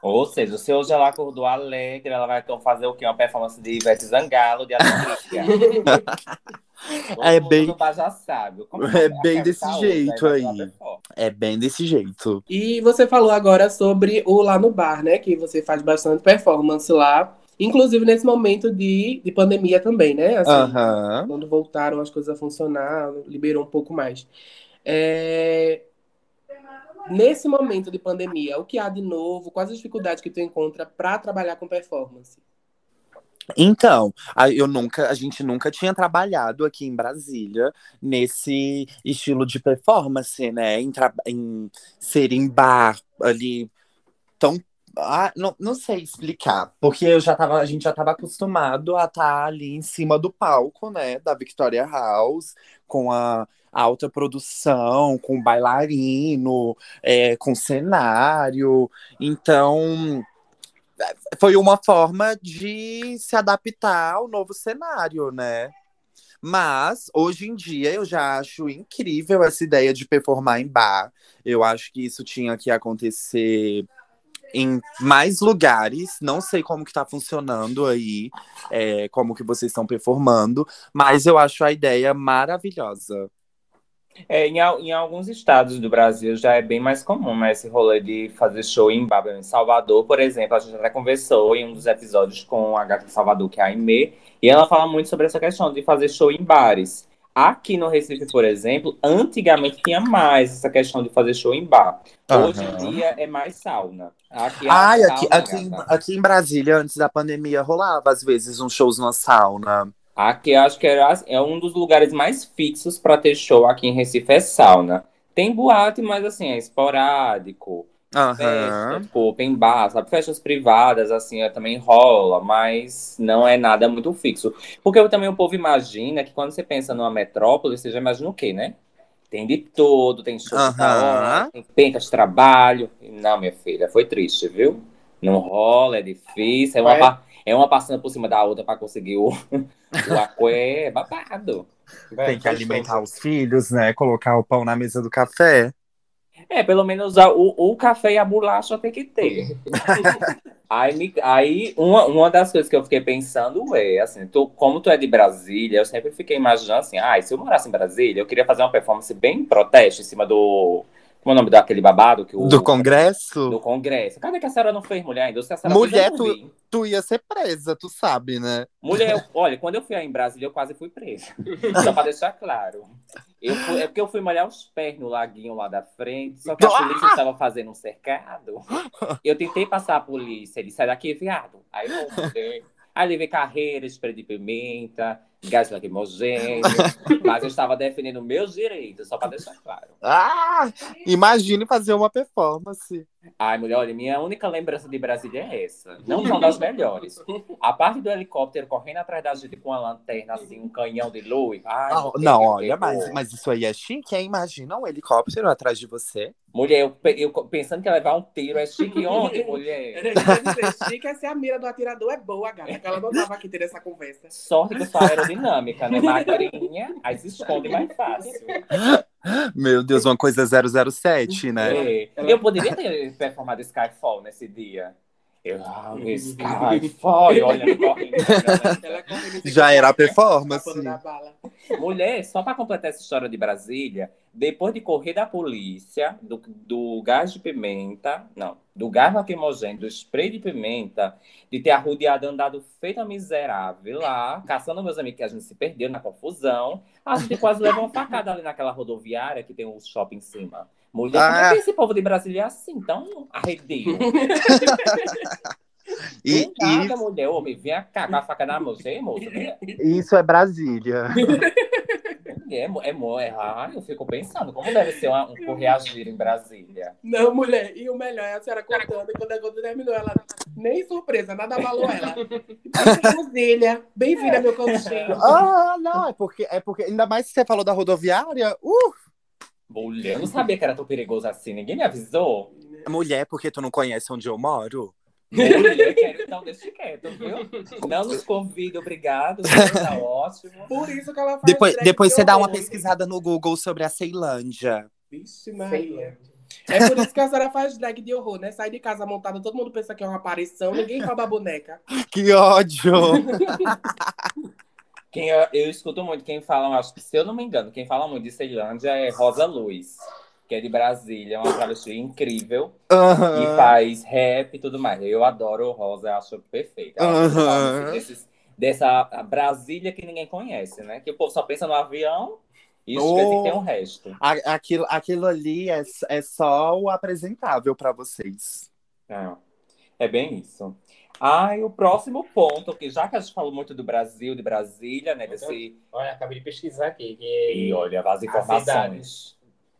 Ou seja, se hoje ela acordou alegre, ela vai então fazer o quê? Uma performance de Ivete Zangalo, de É bem- já sabe. Como É a bem desse hoje, jeito vai aí. É bem desse jeito. E você falou agora sobre o Lá no Bar, né? Que você faz bastante performance lá. Inclusive nesse momento de, de pandemia também, né? Assim, Aham. Quando voltaram as coisas a funcionar, liberou um pouco mais. É, Nesse momento de pandemia, o que há de novo? Quais as dificuldades que tu encontra para trabalhar com performance? Então, eu nunca, a gente nunca tinha trabalhado aqui em Brasília nesse estilo de performance, né? Em, em ser em bar ali tão. Ah, não, não sei explicar, porque eu já tava, a gente já estava acostumado a estar ali em cima do palco, né, da Victoria House, com a, alta produção, com bailarino, é, com cenário. Então, foi uma forma de se adaptar ao novo cenário, né? Mas, hoje em dia, eu já acho incrível essa ideia de performar em bar. Eu acho que isso tinha que acontecer em mais lugares. Não sei como que tá funcionando aí, é, como que vocês estão performando, mas eu acho a ideia maravilhosa. É, em, em alguns estados do Brasil já é bem mais comum, né, esse rolê de fazer show em bar. Em Salvador, por exemplo, a gente até conversou em um dos episódios com a gata de Salvador, que é a Aimee, e ela fala muito sobre essa questão de fazer show em bares. Aqui no Recife, por exemplo, antigamente tinha mais essa questão de fazer show em bar. Hoje em Aham. dia é mais sauna. Aqui é Ai, aqui, sauna, aqui, em- gata. aqui em Brasília, antes da pandemia, rolava às vezes uns shows numa sauna. Aqui acho que era, é um dos lugares mais fixos para ter show aqui em Recife é sauna. Tem boate, mas assim, é esporádico. Aham. Festa, tipo, open bar, sabe? Festas privadas, assim, é, também rola, mas não é nada muito fixo. Porque também o povo imagina que quando você pensa numa metrópole, você já imagina o quê, né? Tem de tudo, tem show tal hora, tem pencas de trabalho. Não, minha filha, foi triste, viu? Não rola, é difícil, é uma, É. é uma passando por cima da outra para conseguir o, o aqué, é babado. Tem que alimentar os filhos, né? Colocar o pão na mesa do café. É, pelo menos a- o, o café e a bolacha tem que ter. aí, me- aí uma, uma das coisas que eu fiquei pensando é, assim, tu, como tu é de Brasília, eu sempre fiquei imaginando assim, ah, se eu morasse em Brasília, eu queria fazer uma performance bem protesto em cima do. Como é o nome daquele babado que o. Do Congresso, Do Congresso. Cadê que a senhora não fez, mulher ainda? Se a senhora Mulher, fez, vi. tu ia ser presa, tu sabe, né? Mulher, eu- olha, quando eu fui aí em Brasília, eu quase fui presa. Só pra deixar claro. Eu fui- é porque eu fui molhar os pés no laguinho lá da frente, só que a polícia estava fazendo um cercado. Eu tentei passar a polícia, ele sai daqui, viado. Aí eu mudei. Aí levei carreira, spray de pimenta, gás lacrimogêneo, mas eu estava defendendo meus direitos, só pra deixar claro. Ah! Imagine fazer uma performance. Ai, mulher, olha, minha única lembrança de Brasília é essa. Não são das melhores. A parte do helicóptero correndo atrás da gente com uma lanterna, assim, um canhão de luz. Ai, Ah, não, que olha, mas, mas isso aí é chique, hein? Imagina um helicóptero atrás de você. Mulher, eu, eu pensando que ia levar um tiro, é chique ontem, mulher. Dizer, chique é se a mira do atirador é boa, gata. Ela não tava aqui tendo essa conversa. Sorte que eu sou aerodinâmica, né? Magrinha, aí se esconde mais fácil. Meu Deus, uma coisa 007, né? É. Eu poderia ter performado Skyfall nesse dia. Eu, ah, Skyfall, e olha, correndo. Ela correndo Já era a performance. Mulher, só para completar essa história de Brasília, depois de correr da polícia, do, do gás de pimenta, não, do gás lacrimogêneo, do spray de pimenta, de ter arrodeado, andado feita miserável lá, caçando meus amigos que a gente se perdeu na confusão, a gente quase levou uma facada ali naquela rodoviária que tem um shopping em cima. Mulher, como é Ah. que esse povo de Brasília é assim, tão arredio? E, Do nada, mulher, homem, vem cá com a faca na mão, você, moço, mulher. e isso é Brasília. É, mo- é, é, ah, eu fico pensando, como deve ser uma- um correagir em Brasília? Não, mulher. E o melhor é a senhora contando. E quando a conta terminou, ela nem surpresa, nada abalou ela. Brasília, bem-vinda, meu cantinho. Ah, não, é porque, é porque, ainda mais que você falou da rodoviária, uh, Mulher, eu não sabia que era tão perigoso assim, ninguém me avisou. mulher, porque tu não conhece onde eu moro? Mulher, quero, então deixa quieto, viu? Não nos convida, obrigado, tá ótimo. Por isso que ela faz Depois, depois de você dá uma pesquisada no Google sobre a Ceilândia. Vixe, Maria. É por isso que a senhora faz drag de horror, né? Sai de casa montada, todo mundo pensa que é uma aparição, ninguém rouba a boneca. Que ódio! Quem eu, eu escuto muito, quem fala, acho que se eu não me engano, quem fala muito de Ceilândia é Rosa Luz, que é de Brasília, uma travesti incrível, que Aham. faz rap e tudo mais. Eu adoro Rosa, acho perfeita. Desses- dessa Brasília que ninguém conhece, né? Que o povo só pensa no avião e esquece Oh. que tem um resto. Aquilo, aquilo ali é, é só o apresentável pra vocês. É, é bem isso. Ah, e o próximo ponto, que já que a gente falou muito do Brasil, de Brasília, né? Desse... Olha, acabei de pesquisar aqui. Que E olha, as informações.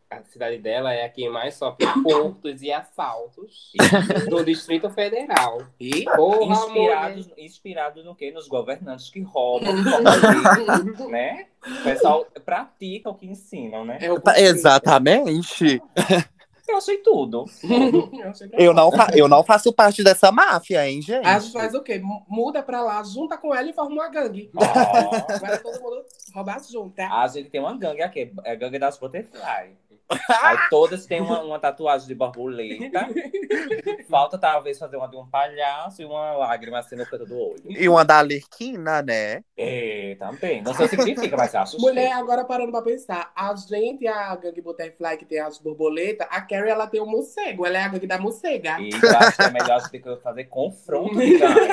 a cidade dela é a que mais sofre furtos e assaltos do Distrito Federal. E Porra, Inspirados, inspirados no quê? Nos governantes que roubam, né? O pessoal pratica o que ensinam, né? é o Exatamente. Eu sei tudo. Eu não, eu não faço parte dessa máfia, hein, gente? A gente faz o quê? Muda pra lá, junta com ela e forma uma gangue. Ó, Agora todo mundo roubar junto, tá? a gente tem uma gangue aqui, é a gangue das Butterfly. Aí todas têm uma, uma tatuagem de borboleta. Falta talvez fazer uma de um palhaço e uma lágrima assim no canto do olho. E uma da Alerquina, né? É, também. Não sei o que significa, mas acho Mulher, agora parando pra pensar, a gente, a gangue Butterfly, que tem as borboletas, a Carrie, ela tem o morcego, ela é a gangue da morcega. E eu acho que é melhor a gente ter que fazer confronto de gangue.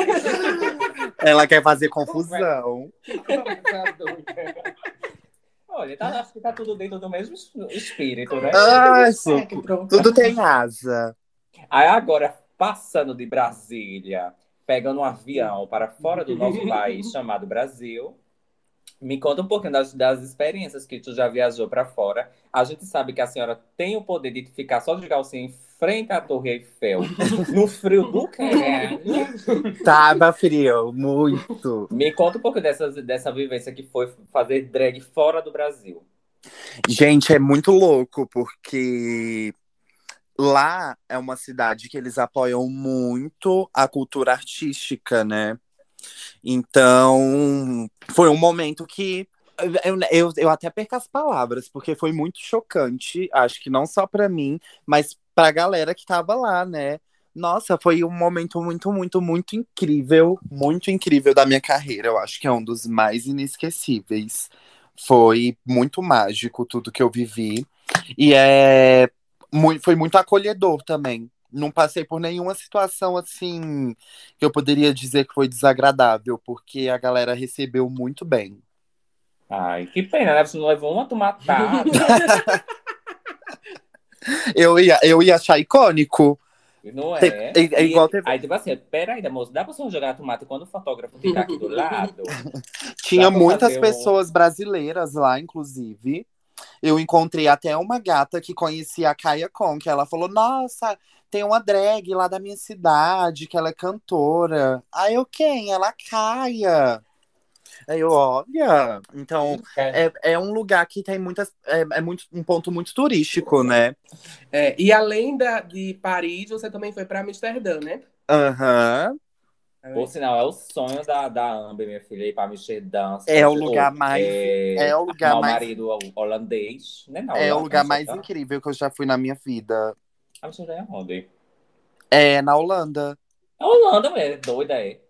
Ela quer fazer confusão. Olha, tá, acho que tá tudo dentro do mesmo es- espírito, né? Ah, É, pronto. Tudo tem asa. Aí agora, passando de Brasília, pegando um avião para fora do nosso país, chamado Brasil, me conta um pouquinho das, das experiências que tu já viajou para fora. A gente sabe que a senhora tem o poder de ficar só de calcinha em frente à Torre Eiffel, no frio do caralho. Tava frio, muito. Me conta um pouco dessa, dessa vivência que foi fazer drag fora do Brasil. Gente, é muito louco, porque lá é uma cidade que eles apoiam muito a cultura artística, né? Então, foi um momento que eu, eu, eu até perco as palavras, porque foi muito chocante, acho que não só pra mim, mas pra galera que tava lá, né? Nossa, foi um momento muito, muito, muito incrível, muito incrível da minha carreira. Eu acho que é um dos mais inesquecíveis. Foi muito mágico tudo que eu vivi. E é muito, foi muito acolhedor também. Não passei por nenhuma situação assim que eu poderia dizer que foi desagradável, porque a galera recebeu muito bem. Ai, que pena, né? Você não levou uma tomatada. Eu ia, eu ia achar icônico. Não é? É- é E- igual teve- Aí, tipo assim, peraí, moço, dá pra você jogar tomate quando o fotógrafo ficar aqui do lado? Tinha muitas fazer um- pessoas brasileiras lá, inclusive. Eu encontrei até uma gata que conhecia a Kaya Con, que ela falou: Nossa, tem uma drag lá da minha cidade, que ela é cantora. Aí eu, quem? Ela, Kaya. Aí eu, olha. Então, é, é um lugar que tem muitas. É, é muito, um ponto muito turístico, né? É, e além da, de Paris, você também foi pra Amsterdã, né? Aham. Por sinal, é o sonho da, da Amber, minha filha, ir pra Amsterdã. É o lugar mais- É, É o lugar mais. marido holandês. Né, não, É o lugar mais incrível que eu já fui na minha vida. Amsterdã é onde? É na Holanda. É Holanda, mulher, doida é.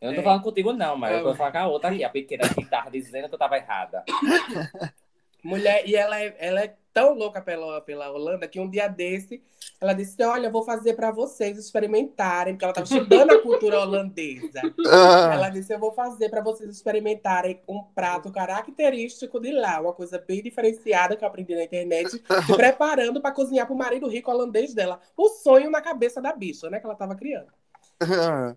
Eu não tô É. falando contigo, não, mas É. eu vou falar com a outra aqui, a pequena que tava dizendo que eu tava errada. Mulher, e ela é, ela é tão louca pela, pela Holanda que um dia desse ela disse: Olha, eu vou fazer pra vocês experimentarem, porque ela tava estudando a cultura holandesa. Ah, Ela disse: Eu vou fazer pra vocês experimentarem um prato característico de lá, uma coisa bem diferenciada que eu aprendi na internet, preparando pra cozinhar pro marido rico holandês dela. O sonho na cabeça da bicha, né? Que ela tava criando.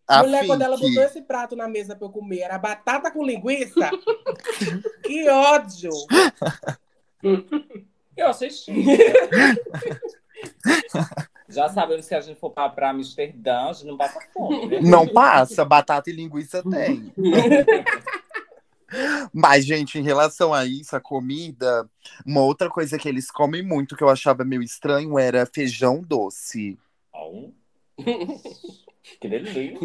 A Mulher, quando ela botou esse prato na mesa pra eu comer, era batata com linguiça. que ódio! Eu assisti. Já sabemos que se a gente for pra, pra Amsterdã, a gente não passa fome, né? Não passa, batata e linguiça tem. Mas, gente, em relação a isso, a comida, uma outra coisa que eles comem muito que eu achava meio estranho era feijão doce. Ó, Que delícia.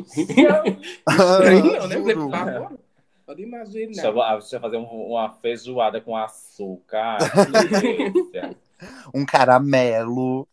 Estranho, né? Por favor. Pode Deixa imaginar. eu, ah, deixa eu fazer um- uma feijoada com açúcar. Que delícia. Um caramelo.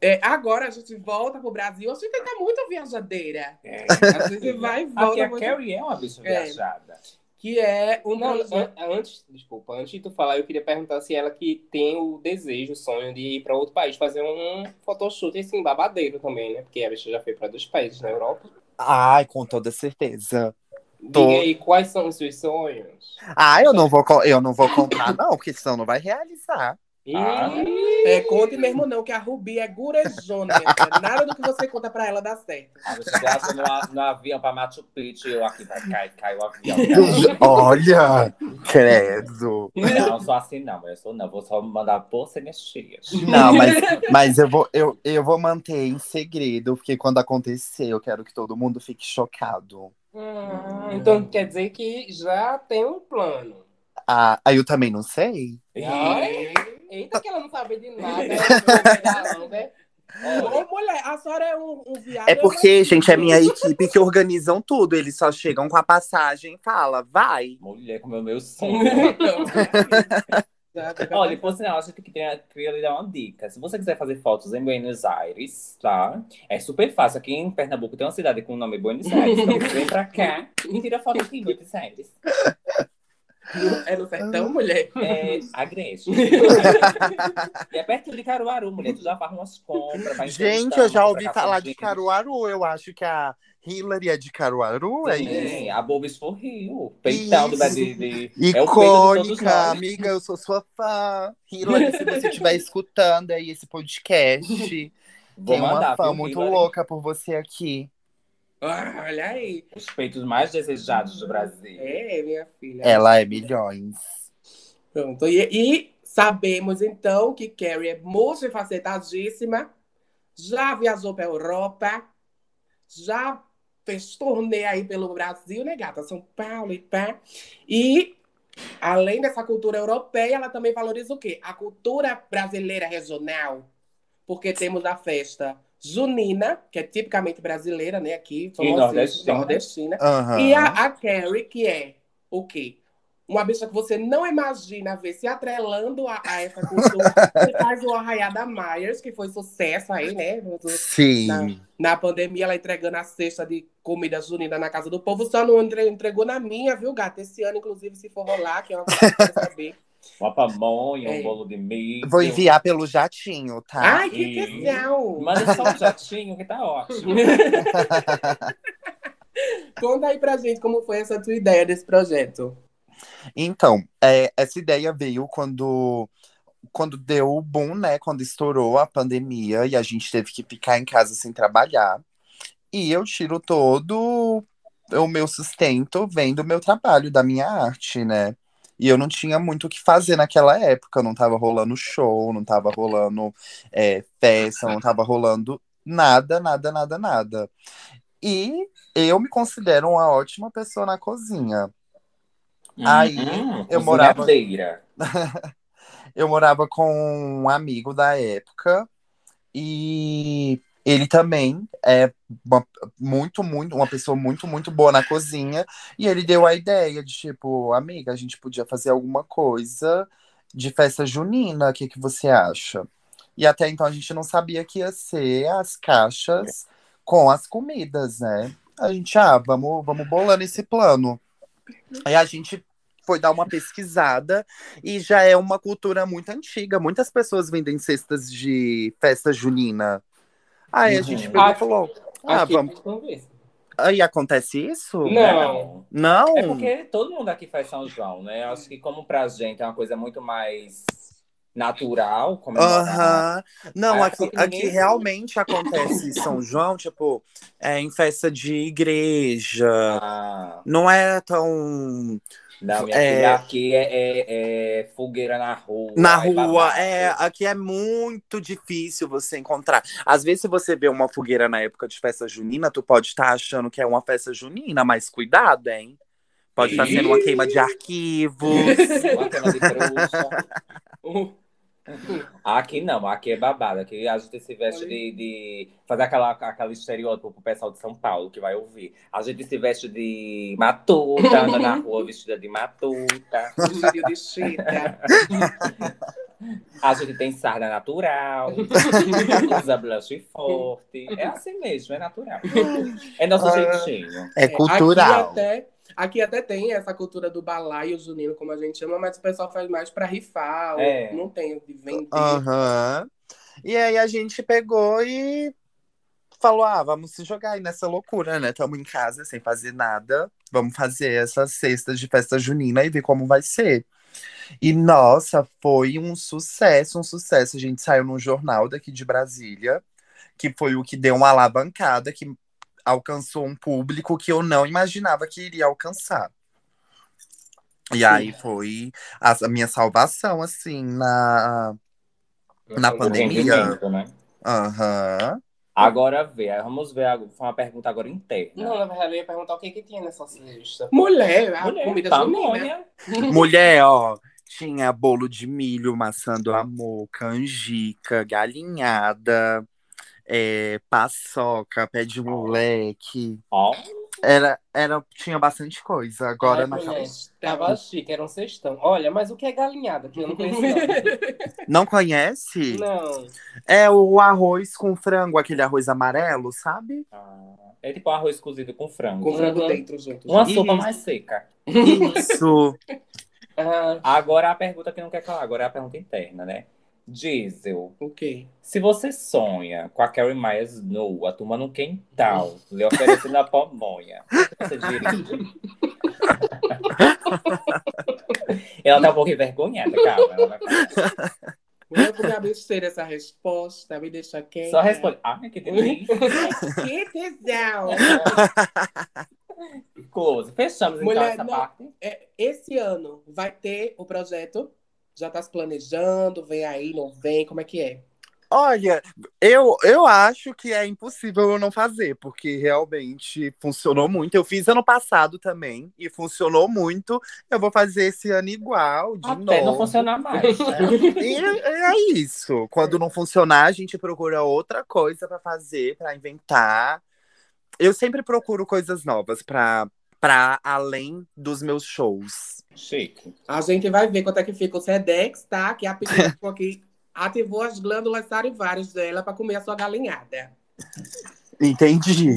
É, agora a gente volta pro Brasil. A gente tá muito viajadeira. É. A gente vai e volta. Aqui a muito- Carrie é uma bicha É. viajada. Que é um Não, projeto- an- antes, desculpa, antes de tu falar, eu queria perguntar se ela que tem o desejo, o sonho de ir para outro país, fazer um photoshoot assim, babadeiro também, né? Porque a bicha já foi para dois países na Europa. Ai, com toda certeza. Diga Tô. aí, quais são os seus sonhos? Ah, eu não vou, eu não vou contar, não, porque senão não vai realizar. Ah. É, conte mesmo não, que a Rubi é gurejona. Nada do que você conta pra ela dá certo. Ah, você viaja no, a- no avião pra Machu Picchu e eu aqui vai cair, cai o avião. Olha, credo. Não, sou assim não, eu sou não. Vou só mandar por energias. Não, mas, mas eu, vou, eu, eu vou manter em segredo, porque quando acontecer, eu quero que todo mundo fique chocado. Hum, então quer dizer que já tem um plano. Ah, aí eu também não sei. Ai, Eita, que ela não sabe de nada. não, né? Ô, mulher, a senhora é um, um viado. É porque, gente, é minha equipe que organizam tudo. Eles só chegam com a passagem e fala, vai. Mulher, como é o meu sonho. Olha, por sinal, a gente queria, queria lhe dar uma dica. Se você quiser fazer fotos em Buenos Aires, tá? É super fácil. Aqui em Pernambuco tem uma cidade com o nome Buenos Aires. Então vem pra cá e tira foto aqui em Buenos Aires. É no sertão, mulher. É Agreste. e é perto de Caruaru, mulher. Tu já faz umas compras. Gente, eu já ouvi falar de gente. Caruaru. Eu acho que a Hillary é de Caruaru, é isso? Sim, a Bobis for Rio. Peitão do Isso. de, é todos Icônica, nós. amiga, eu sou sua fã. Hillary, se você estiver escutando aí esse podcast, Vou tem uma mandar, fã viu, muito Hillary? louca por você aqui. Ah, olha aí. Os peitos mais desejados do Brasil. É, minha filha. Ela é milhões. Pronto. E, e sabemos, então, que Carrie é multifacetadíssima, já viajou para a Europa, já fez turnê aí pelo Brasil, né, gata? São Paulo e pá. E, além dessa cultura europeia, ela também valoriza o quê? A cultura brasileira regional. Porque temos a festa junina, que é tipicamente brasileira, né, aqui. famosíssima, nordestina. nordestina. Aham. E a, a Carrie, que é o quê? Uma bicha que você não imagina ver se atrelando a, a essa cultura. Você faz o Arraiá da Myers, que foi sucesso aí, né? Sim. Na pandemia, ela entregando a cesta de comida junina na casa do povo. Só não entre- entregou na minha, viu, gata? Esse ano, inclusive, se for rolar, que é uma coisa que eu quero saber. Uma pamonha, É. um bolo de milho. Vou enviar pelo jatinho, tá? Ai, que e- legal! Manda só um jatinho que tá ótimo. Conta aí pra gente como foi essa tua ideia desse projeto. Então, é, essa ideia veio quando, quando deu o boom, né? Quando estourou a pandemia e a gente teve que ficar em casa sem trabalhar. E eu tiro todo o meu sustento vendo o meu trabalho, da minha arte, né? E eu não tinha muito o que fazer naquela época. Não tava rolando show, não tava rolando é, festa, não tava rolando nada, nada, nada, nada. E eu me considero uma ótima pessoa na cozinha. Aí, Hum, eu morava- eu morava com um amigo da época e ele também é uma, muito, muito, uma pessoa muito, muito boa na cozinha. E ele deu a ideia de tipo, amiga, a gente podia fazer alguma coisa de festa junina, o que, que você acha? E até então a gente não sabia que ia ser as caixas com as comidas, né? A gente, ah, vamos, vamos bolando esse plano. Aí a gente foi dar uma pesquisada e já é uma cultura muito antiga. Muitas pessoas vendem cestas de festa junina. Aí a Uhum. gente pegou e falou: Ah, Aqui, vamos. Aí acontece isso? Não. Não. É porque todo mundo aqui faz São João, né? Eu acho que como pra gente é uma coisa muito mais natural, comemorar. Aham. Não, aqui, ninguém aqui realmente acontece São João, tipo, é, em festa de igreja. Ah, Não é tão. Não, minha É. filha, aqui é, é- é fogueira na rua. Na é rua, é, aqui é muito difícil você encontrar. Às vezes, se você vê uma fogueira na época de festa junina, tu pode estar achando que é uma festa junina, mas cuidado, hein? Pode estar sendo uma queima de arquivos. Uma cama de bruxa. Aqui não, aqui é babado. Aqui a gente se veste de, de fazer aquela, aquela estereótipo pro pessoal de São Paulo que vai ouvir. A gente se veste de matuta, anda na rua vestida de matuta. Vestido de chita. A gente tem sarda natural, usa blush forte. É assim mesmo, é natural. É nosso Ah. jeitinho. É cultural. Aqui até, aqui até tem essa cultura do balaio junino, como a gente chama, mas o pessoal faz mais pra rifar. É. Não tem de vender. Aham. E aí a gente pegou e falou: ah, vamos se jogar aí nessa loucura, né? Estamos em casa sem fazer nada. Vamos fazer essas cestas de festa junina e ver como vai ser. E nossa, foi um sucesso, um sucesso. A gente saiu num jornal daqui de Brasília, que foi o que deu uma alavancada, que alcançou um público que eu não imaginava que iria alcançar. E aí foi a, a minha salvação, assim, na, na pandemia. né? Aham. Agora vê, vamos ver, foi uma pergunta agora interna. Não, na verdade, eu ia perguntar o que que tinha nessa cesta. Mulher, a Mulher, comida tamanha. junina. Mulher, ó, tinha bolo de milho, maçã do amor, canjica, galinhada, é, paçoca, pé de moleque. Ó, Era, era, tinha bastante coisa. Agora Ai, naquela- mulher, Tava chique, era um cestão. Olha, mas o que é galinhada? Que eu não conheço, Não conhece? não. É o arroz com frango, aquele arroz amarelo, sabe? ah, é tipo arroz cozido com frango. Com frango Uhum. dentro junto. Uma sopa Isso. mais seca. Isso. Ah, Agora a pergunta que não quer calar, agora é a pergunta interna, né? Diesel, O quê? se você sonha com a Carrie Myers nua, tomando um quental, lhe oferecendo a pamonha, você diria? Ela tá um pouco envergonhada, calma. Ela vai minha besteira essa resposta, me deixa quem. Só responde. Ai, que delícia. Que tesão! Close. Fechamos então Mulher, essa não. parte. É, esse ano vai ter o projeto? Já tá se planejando? Vem aí, não vem? Como é que é? Olha, eu, eu acho que é impossível eu não fazer, porque realmente funcionou muito. Eu fiz ano passado também e funcionou muito. Eu vou fazer esse ano igual, de Até novo. não funcionar mais. né? E é isso. Quando não funcionar, a gente procura outra coisa pra fazer, pra inventar. Eu sempre procuro coisas novas pra para além dos meus shows. Chique. A gente vai ver quanto é que fica o Sedex, tá? Que a pessoa ficou aqui ativou as glândulas salivares dela pra comer a sua galinhada. Entendi.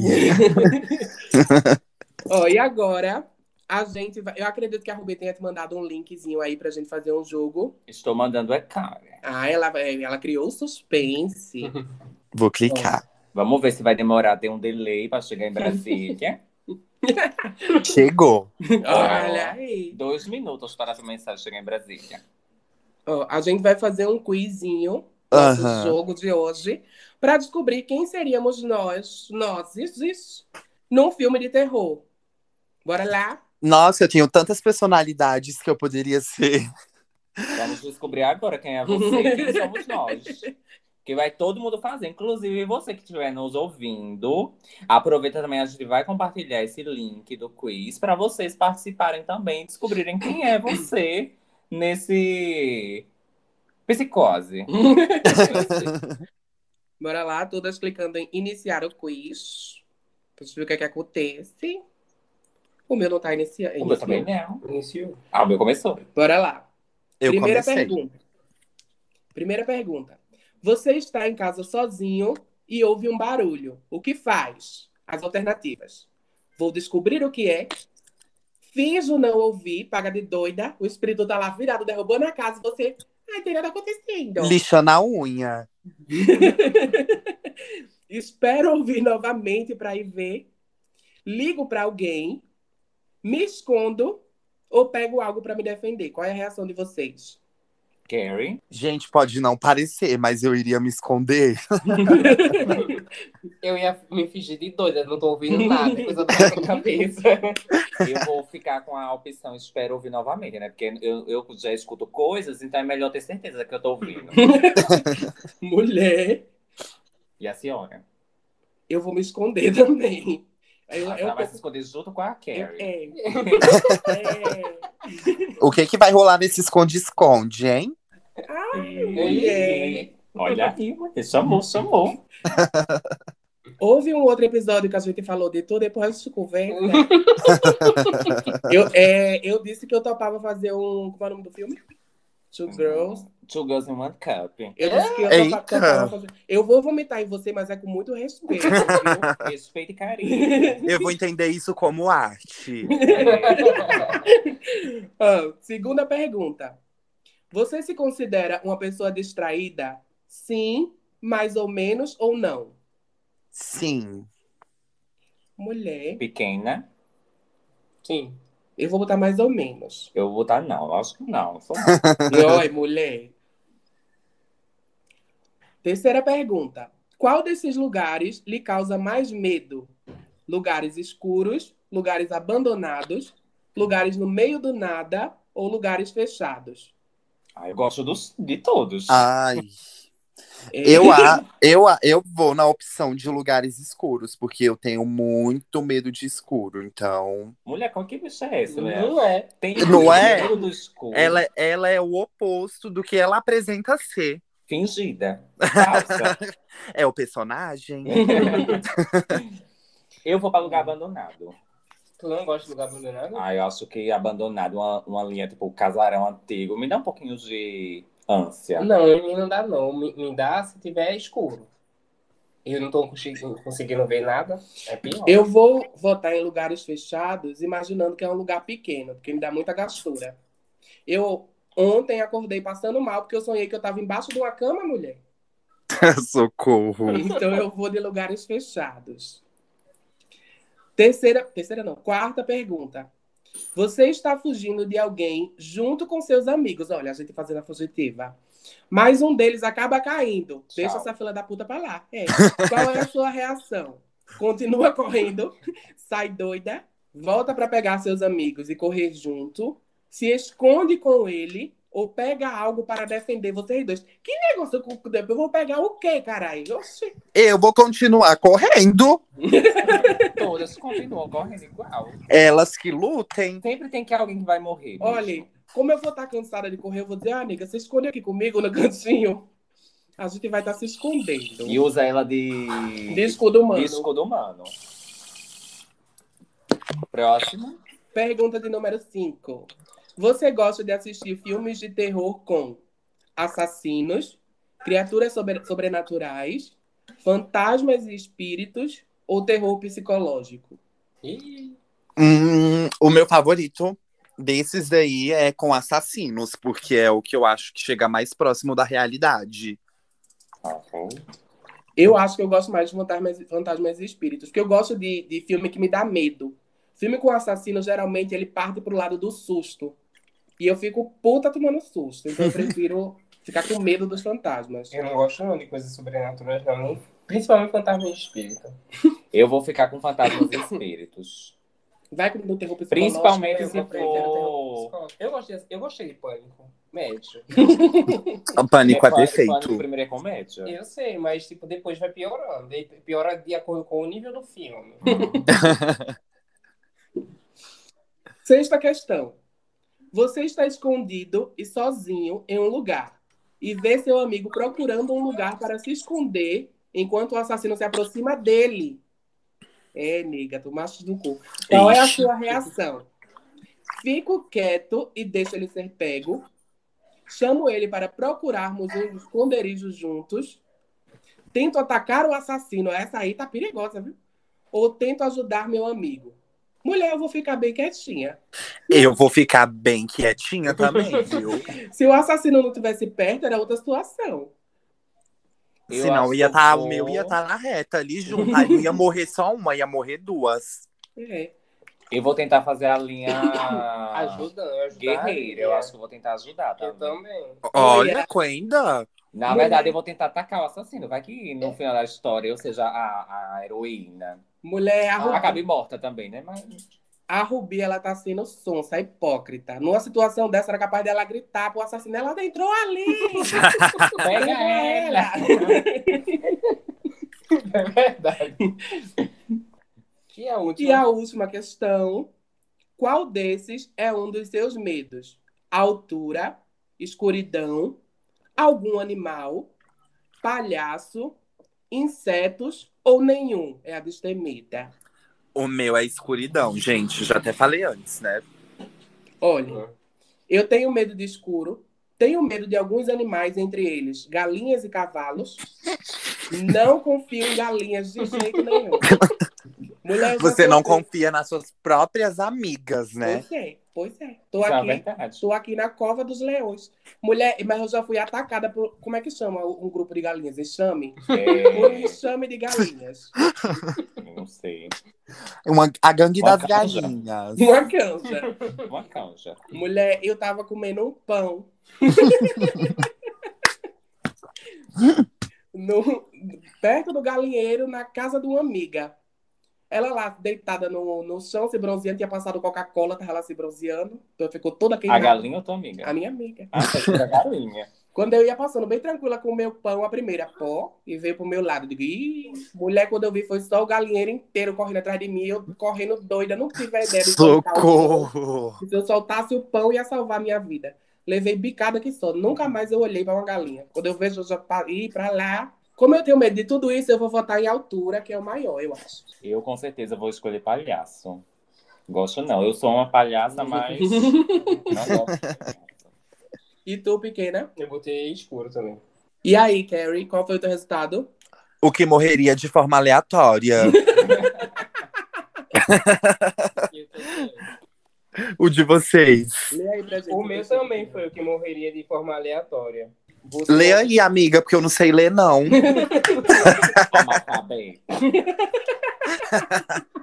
Ó, e agora a gente vai. Eu acredito que a Rubi tenha te mandado um linkzinho aí pra gente fazer um jogo. Estou mandando é cara. Ah, ela, ela criou o suspense. Vou clicar. Vamos ver se vai demorar, ter um delay para chegar em Brasília. Chegou. Olha aí. Dois minutos para essa mensagem chegar em Brasília. Ó, a gente vai fazer um quizinho, nosso Aham. jogo de hoje, pra descobrir quem seríamos nós, nós, isso, isso, num filme de terror. Bora lá? Nossa, eu tenho tantas personalidades que eu poderia ser. Vamos descobrir agora quem é você e quem somos nós. Que vai todo mundo fazer, inclusive você que estiver nos ouvindo. Aproveita também, a gente vai compartilhar esse link do quiz para vocês participarem também, descobrirem quem é você nesse psicose. Bora lá, todas clicando em iniciar o quiz. Pra gente ver o que é que acontece. O meu não tá iniciando. O meu também não. Iniciou. Ah, o meu começou. Bora lá. Eu Primeira comecei. pergunta. Primeira pergunta. Você está em casa sozinho e ouve um barulho. O que faz? As alternativas. Vou descobrir o que é. Finjo não ouvir, paga de doida. O espírito tá lá virado, derrubando a casa. e Você. Ai, tem nada acontecendo. Lixando a unha. Espero ouvir novamente para ir ver. Ligo para alguém. Me escondo ou pego algo para me defender. Qual é a reação de vocês? Carrie. Gente, pode não parecer, mas eu iria me esconder. Eu ia me fingir de doida, não tô ouvindo nada, coisa da minha cabeça. Eu vou ficar com a opção espero ouvir novamente, né? Porque eu, eu já escuto coisas, então é melhor ter certeza que eu tô ouvindo. Mulher. E a senhora? Eu vou me esconder também. Eu, Ela eu, vai se esconder junto com a Carrie. é, é. O que que vai rolar nesse esconde-esconde, hein? Mulher. Olha aí, mulher. chamou, chamou. Houve um outro episódio que a gente falou de tudo, depois de conversa. eu, é, eu disse que eu topava fazer um. Como é o nome do filme? Two Girls. Two Girls in One Cup. Eu disse que eu Eita. topava fazer. Eu vou vomitar em você, mas é com muito respeito, viu? Respeito e carinho. Eu vou entender isso como arte. Ah, segunda pergunta. Você se considera uma pessoa distraída? Sim, mais ou menos ou não? Sim. Mulher. Pequena. Sim. Eu vou botar mais ou menos. Eu vou botar não, acho que não. não. Oi, mulher. Terceira pergunta. Qual desses lugares lhe causa mais medo? Lugares escuros, lugares abandonados, lugares no meio do nada ou lugares fechados? Ah, eu gosto dos, de todos. Ai, É, eu, a, eu, a, eu vou na opção de lugares escuros, porque eu tenho muito medo de escuro. Então, Mulher, qual que bicha é essa, mulher? Não é. Tem Não é? medo do escuro. ela, ela é o oposto do que ela apresenta ser. Fingida. Falsa. É o personagem. eu vou para lugar abandonado. Tu não gosta de lugar abandonado? Ah, eu acho que abandonado, uma, uma linha tipo casarão antigo, me dá um pouquinho de ânsia. Não, em mim não dá não. Me, me dá se tiver escuro. Eu não tô conseguindo, conseguindo ver nada. É pior. Eu vou votar em lugares fechados, imaginando que é um lugar pequeno, porque me dá muita gastura. Eu ontem acordei passando mal, porque eu sonhei que eu estava embaixo de uma cama, mulher. Socorro. Então eu vou de lugares fechados. Terceira, terceira não, quarta pergunta. Você está fugindo de alguém junto com seus amigos. Olha, a gente fazendo a fugitiva. Mas um deles acaba caindo. Deixa Tchau. essa fila da puta pra lá. É. Qual é a sua reação? Continua correndo, sai doida, volta para pegar seus amigos e correr junto, se esconde com ele ou pega algo para defender vocês dois. Que negócio? Eu vou pegar o quê, caralho? Oxi. Eu vou continuar correndo. Todas continuam correndo igual. Elas que lutem. Sempre tem que alguém que vai morrer. bicho. Olha, como eu vou estar cansada de correr, eu vou dizer, ah, amiga, você esconde aqui comigo no cantinho. A gente vai estar se escondendo. E usa ela de. De escudo humano. de escudo humano. Próximo. Pergunta de número 5. Você gosta de assistir filmes de terror com assassinos, criaturas sobre- sobrenaturais, fantasmas e espíritos ou terror psicológico? Hum, o meu favorito desses daí é com assassinos, porque é o que eu acho que chega mais próximo da realidade. Eu acho que eu gosto mais de fantasmas, fantasmas e espíritos, porque eu gosto de, de filme que me dá medo. Filme com assassino, geralmente, ele parte pro lado do susto. E eu fico puta tomando susto. Então eu prefiro ficar com medo dos fantasmas. eu não gosto não de coisas sobrenaturais, não. Principalmente fantasma de espírito. Eu vou ficar com fantasmas e espíritos. Vai com o terror psicológico. Principalmente se for. Eu gostei, eu gostei de Pânico. Médio. O pânico é perfeito. Pânico primeiro é comédia. Eu sei, mas tipo, depois vai piorando. E Piora de acordo com o nível do filme. Sexta questão. Você está escondido e sozinho em um lugar e vê seu amigo procurando um lugar para se esconder enquanto o assassino se aproxima dele. É, nega, tu macho do cu. Qual é a sua reação? Fico quieto e deixo ele ser pego. Chamo ele para procurarmos um esconderijo juntos. Tento atacar o assassino. Essa aí tá perigosa, viu? Ou tento ajudar meu amigo. Mulher, eu vou ficar bem quietinha. Eu vou ficar bem quietinha também, viu? Se o assassino não tivesse perto, era outra situação. Eu Senão acho ia que tá, eu o meu ia estar na reta ali junto. Aí não ia morrer só uma, ia morrer duas. É. Eu vou tentar fazer a linha Ajudando, ajudar. guerreira. Eu acho que eu vou tentar ajudar Eu também. também. Olha, Quenda. Na verdade, eu vou tentar atacar o assassino. Vai que no final da história eu seja a, a heroína. Mulher, a Rubi, Acabe morta também, né? Mas a Rubi, ela tá sendo sonsa, hipócrita. Numa situação dessa, era capaz dela gritar pro assassino, ela entrou ali! pega ela! É verdade. E a última? E a última questão. Qual desses é um dos seus medos? Altura, escuridão, algum animal, palhaço, insetos ou nenhum? É a destemida. O meu é escuridão, gente. Já até falei antes, né? Olha, eu tenho medo de escuro, tenho medo de alguns animais, entre eles galinhas e cavalos. Não confio em galinhas de jeito nenhum. Mulher, Você não confia nas suas próprias amigas, né? É, pois é. Tô Isso é aqui, verdade. tô aqui na cova dos leões. Mulher, mas eu já fui atacada por. Como é que chama um grupo de galinhas? Enxame? Por um É, enxame de galinhas. não sei. Uma, a gangue Uma das canja. galinhas. Uma canja. Uma canja. Mulher, eu tava comendo um pão. no, perto do galinheiro, na casa de uma amiga. Ela lá, deitada no, no chão, se bronzeando, tinha passado Coca-Cola, tava lá se bronzeando. Então ficou toda A queimada. galinha ou tua amiga? A minha amiga. Ah, tá a galinha. Quando eu ia passando bem tranquila com o meu pão, a primeira pó, e veio pro meu lado. Digo, Ih, mulher, quando eu vi, foi só o galinheiro inteiro correndo atrás de mim, eu correndo doida, não tive a ideia de soltar o pão. Socorro! Se eu soltasse o pão, ia salvar a minha vida. Levei bicada que só. Nunca mais eu olhei para uma galinha. Quando eu vejo eu já ir para lá. Como eu tenho medo de tudo isso, eu vou votar em altura, que é o maior, eu acho. Eu com certeza vou escolher palhaço. Gosto não. Eu sou uma palhaça, mas não gosto. E tu, pequena? Eu botei escuro também. E aí, Carrie, qual foi o teu resultado? O que morreria de forma aleatória. O de vocês. O meu também foi o que morreria de forma aleatória. Você- Lê aí, amiga, porque eu não sei ler, não. Amacabé.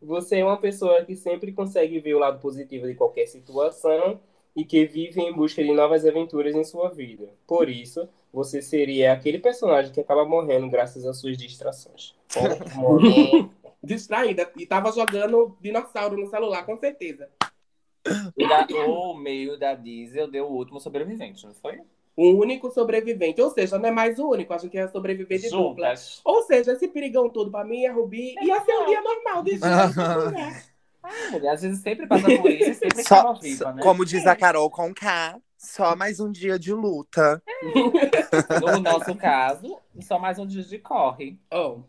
Você é uma pessoa que sempre consegue ver o lado positivo de qualquer situação e que vive em busca de novas aventuras em sua vida. Por isso, você seria aquele personagem que acaba morrendo graças às suas distrações. Distraída. E tava jogando dinossauro no celular, com certeza. O, da- o meio da Diesel deu o último sobrevivente, não foi? O único sobrevivente. Ou seja, não é mais o único. A gente ia sobreviver de dupla. Ou seja, esse perigão todo pra mim, a Rubi, ia ser um dia normal de gente. Ah, mulher, às vezes sempre passa por isso e sempre Só, viva, né? como diz a Carol com K, só mais um dia de luta. No nosso caso, só mais um dia de corre. Oh.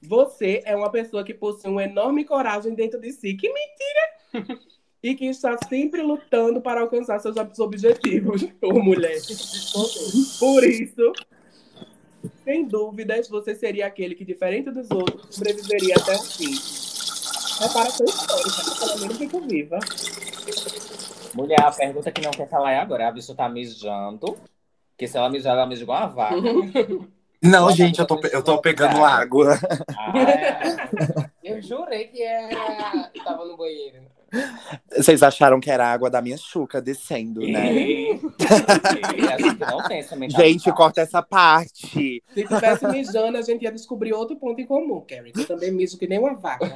Você é uma pessoa que possui uma enorme coragem dentro de si. Que mentira! E que está sempre lutando para alcançar seus ob- objetivos. Ô, mulher. Por isso, sem dúvidas, você seria aquele que, diferente dos outros, sobreviveria até o fim. Reparação histórica, pelo menos fico viva. Mulher, a pergunta que não quer calar é agora. A bicha tá mijando. Porque se ela mijar, ela mija igual uma vaca. Não, gente, eu tô, eu tô pegando cara. água. Ah, é. Eu jurei que era. Tava no banheiro. Vocês acharam que era a água da minha chuca descendo, né? Gente não tem essa mentalidade. Gente, corta essa parte. Se tivesse mijando, a gente ia descobrir outro ponto em comum, Carrie. Eu também mijo que nem uma vaca.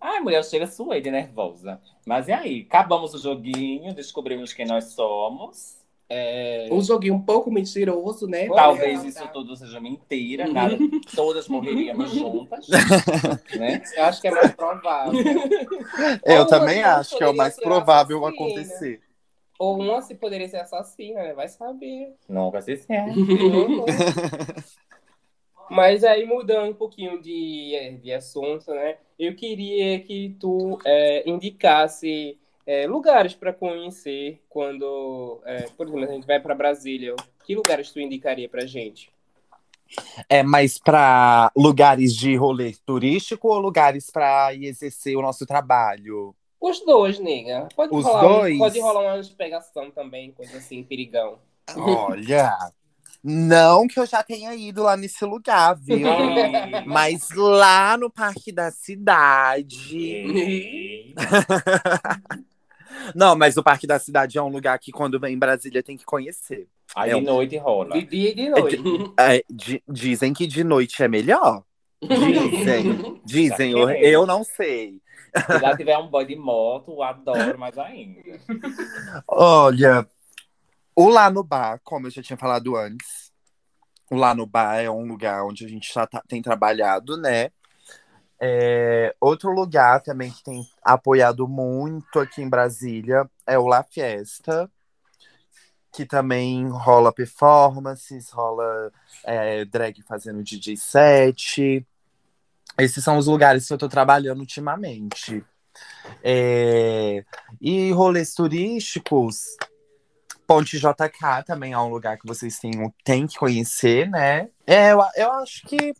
Ai, mulher, chega suei de nervosa. Mas e aí? Acabamos o joguinho, descobrimos quem nós somos. É, Um joguinho um pouco mentiroso, né? Talvez Tá. isso tudo seja mentira, nada, todas morreríamos juntas. né? eu acho que é mais provável. Eu Ou também acho que é o mais ser provável assassina. acontecer. Ou uma se poderia ser assassina, né? Vai saber. Nunca se certo. Mas aí, mudando um pouquinho de, de assunto, né? Eu queria que tu é, indicasse é, lugares para conhecer quando, é, por exemplo, a gente vai para Brasília. Que lugares tu indicaria pra gente? É, mas para lugares de rolê turístico ou lugares para exercer o nosso trabalho? Os dois, nega. Pode Os rolar, dois? pode rolar uma despegação também, coisa assim, perigão. Olha, não que eu já tenha ido lá nesse lugar, viu? Mas lá no Parque da Cidade. Não, mas o Parque da Cidade é um lugar que quando vem em Brasília tem que conhecer. Aí É de um- noite rola. De dia e de noite. É, di- dizem que de noite é melhor. Dizem, dizem, eu, eu não sei. Se lá tiver um boy de moto, eu adoro mais ainda. Olha, o Lá no Bar, como eu já tinha falado antes, o Lá no Bar é um lugar onde a gente já tá- tem trabalhado, né? É, outro lugar também que tem apoiado muito aqui em Brasília é o La Fiesta, que também rola performances, rola é, drag fazendo DJ set. Esses são os lugares que eu tô trabalhando ultimamente. É, e rolês turísticos, Ponte JK também é um lugar que vocês têm, têm que conhecer, né? É, eu, eu acho que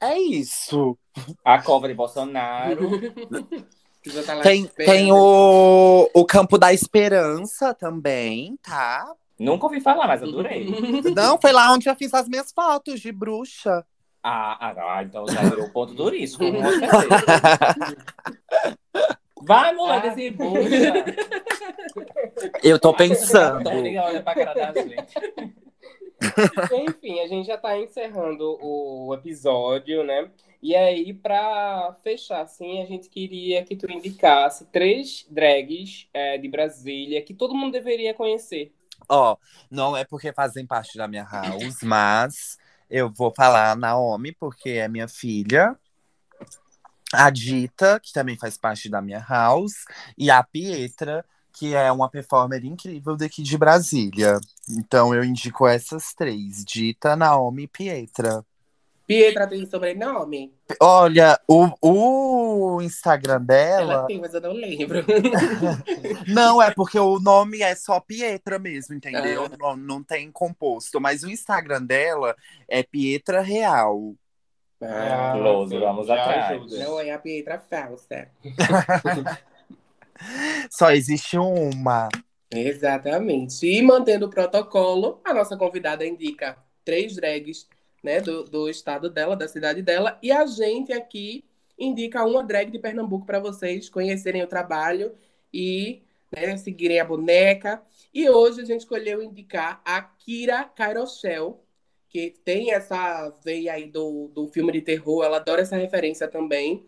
é isso. A cova de Bolsonaro. Tá Tem, tem o, o Campo da Esperança também, tá? Nunca ouvi falar, mas adorei. Não, foi lá onde eu fiz as minhas fotos de bruxa. Ah, ah, então já virou ponto turístico, com certeza. Vai, mulher, desembucha. Eu tô pensando. Olha pra cara da gente. Enfim, a gente já tá encerrando o episódio, né? E aí, pra fechar, assim, a gente queria que tu indicasse três drags é, de Brasília que todo mundo deveria conhecer. Ó, não é porque fazem parte da minha house, mas eu vou falar Naomi, porque é minha filha. A Dita, que também faz parte da minha house. E a Pietra, que é uma performer incrível daqui de Brasília. Então eu indico essas três: Dita, Naomi e Pietra. Pietra tem sobrenome? Olha, o, o Instagram Ela dela. tem, mas eu não lembro. Não, é porque o nome é só Pietra mesmo, entendeu? Ah. Não, não tem composto. Mas o Instagram dela é Pietra Real. Ah, Close, vamos atrás. ajuda. não é a Pietra falsa. Só existe uma. Exatamente. E mantendo o protocolo, a nossa convidada indica três drags né, do, do estado dela, da cidade dela, e a gente aqui indica uma drag de Pernambuco para vocês conhecerem o trabalho e né, seguirem a boneca. E hoje a gente escolheu indicar a Kira Kairoshel, que tem essa veia aí do, do filme de terror, ela adora essa referência também.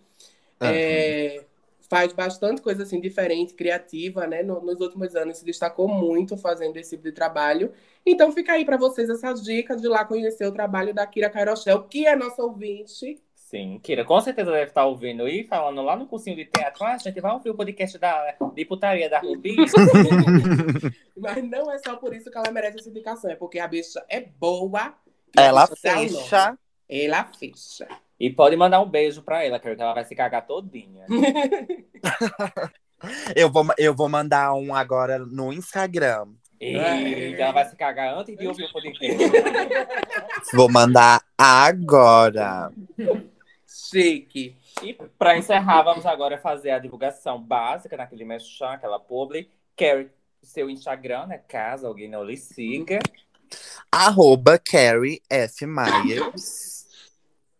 É, faz bastante coisa assim diferente, criativa, né? No- nos últimos anos se destacou muito fazendo esse tipo de trabalho. Então fica aí para vocês essas dicas de lá conhecer o trabalho da Kira Kairoshel, que é nossa ouvinte. Sim, Kira, com certeza deve estar ouvindo e falando lá no cursinho de teatro. Ah, gente, vai ouvir o podcast da, de putaria da Rubi. Mas não é só por isso que ela merece essa indicação, é porque a bicha é boa. a Ela fecha. Ela fecha. E pode mandar um beijo pra ela, que ela vai se cagar todinha. Eu vou, eu vou mandar um agora no Instagram. E ela vai se cagar antes de ouvir o podcast. Vou mandar agora. Chique. E para encerrar, vamos agora fazer a divulgação básica naquele merchan, aquela publi. Quer seu Instagram, né? Caso alguém não lhe siga. Arroba Carrie F. Myers.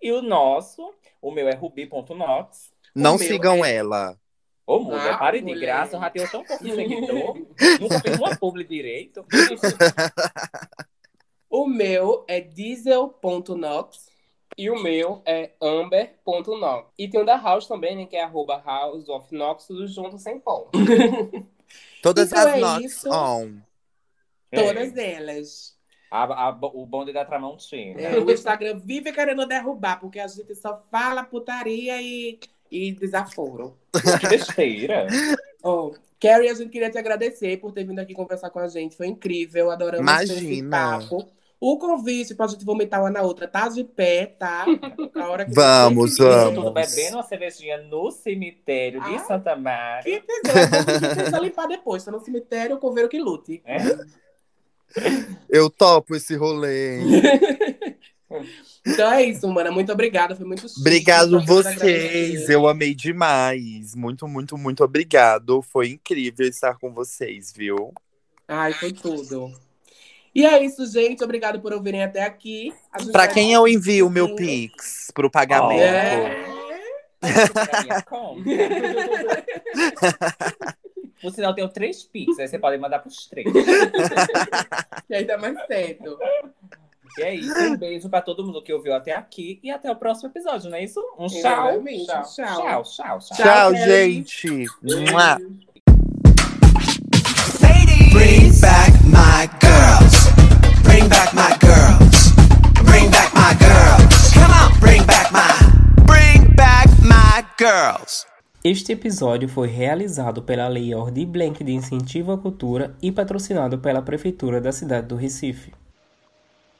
E o nosso, o meu é rubi.nox. Não sigam é- ela. Ô, mulher, Ah, pare de mulher. graça, eu já tenho tão pouco de seguidor. Nunca fiz uma publi direito. O meu é diesel.nox. E o meu é amber.nox. E tem o da House também, né? Que é arroba House of Nox, tudo junto sem pão. Todas Então as é notas isso. on. Todas elas. A- a- o bonde da Tramontina. É, o Instagram vive querendo derrubar, porque a gente só fala putaria e, e desaforo. Que besteira. Oh, Carrie, a gente queria te agradecer por ter vindo aqui conversar com a gente. Foi incrível, adoramos ter esse Imagina. papo. O convite pra gente vomitar uma na outra tá de pé, tá? A hora que Vamos, você quiser. Isso tudo Vamos. bebendo uma cervejinha no cemitério de Ah. Santa Maria. Que que precisa limpar depois. Tá no cemitério, o coveiro que lute. É. Eu topo esse rolê. hein? Então é isso, mana. Muito obrigada. Foi muito chique. Obrigado vocês. Eu amei demais. Muito, muito, muito obrigado. Foi incrível estar com vocês, viu? Ai, foi tudo. E é isso, gente. Obrigado por ouvirem até aqui. A gente Pra vai- quem eu envio o meu Pix pro pagamento? É. Por sinal, eu tenho três Pix, aí você pode mandar pros três. E aí dá mais certo. E é isso. Um beijo pra todo mundo que ouviu até aqui e até o próximo episódio, não é isso? Um tchau. Tchau, Tchau. tchau, tchau. tchau. Gente. Mua. Bring back my girls. Bring back my girls. Bring back my girls. Come on, bring back my. Bring back my girls. Este episódio foi realizado pela Lei Ordi Blank de Incentivo à Cultura e patrocinado pela Prefeitura da cidade do Recife.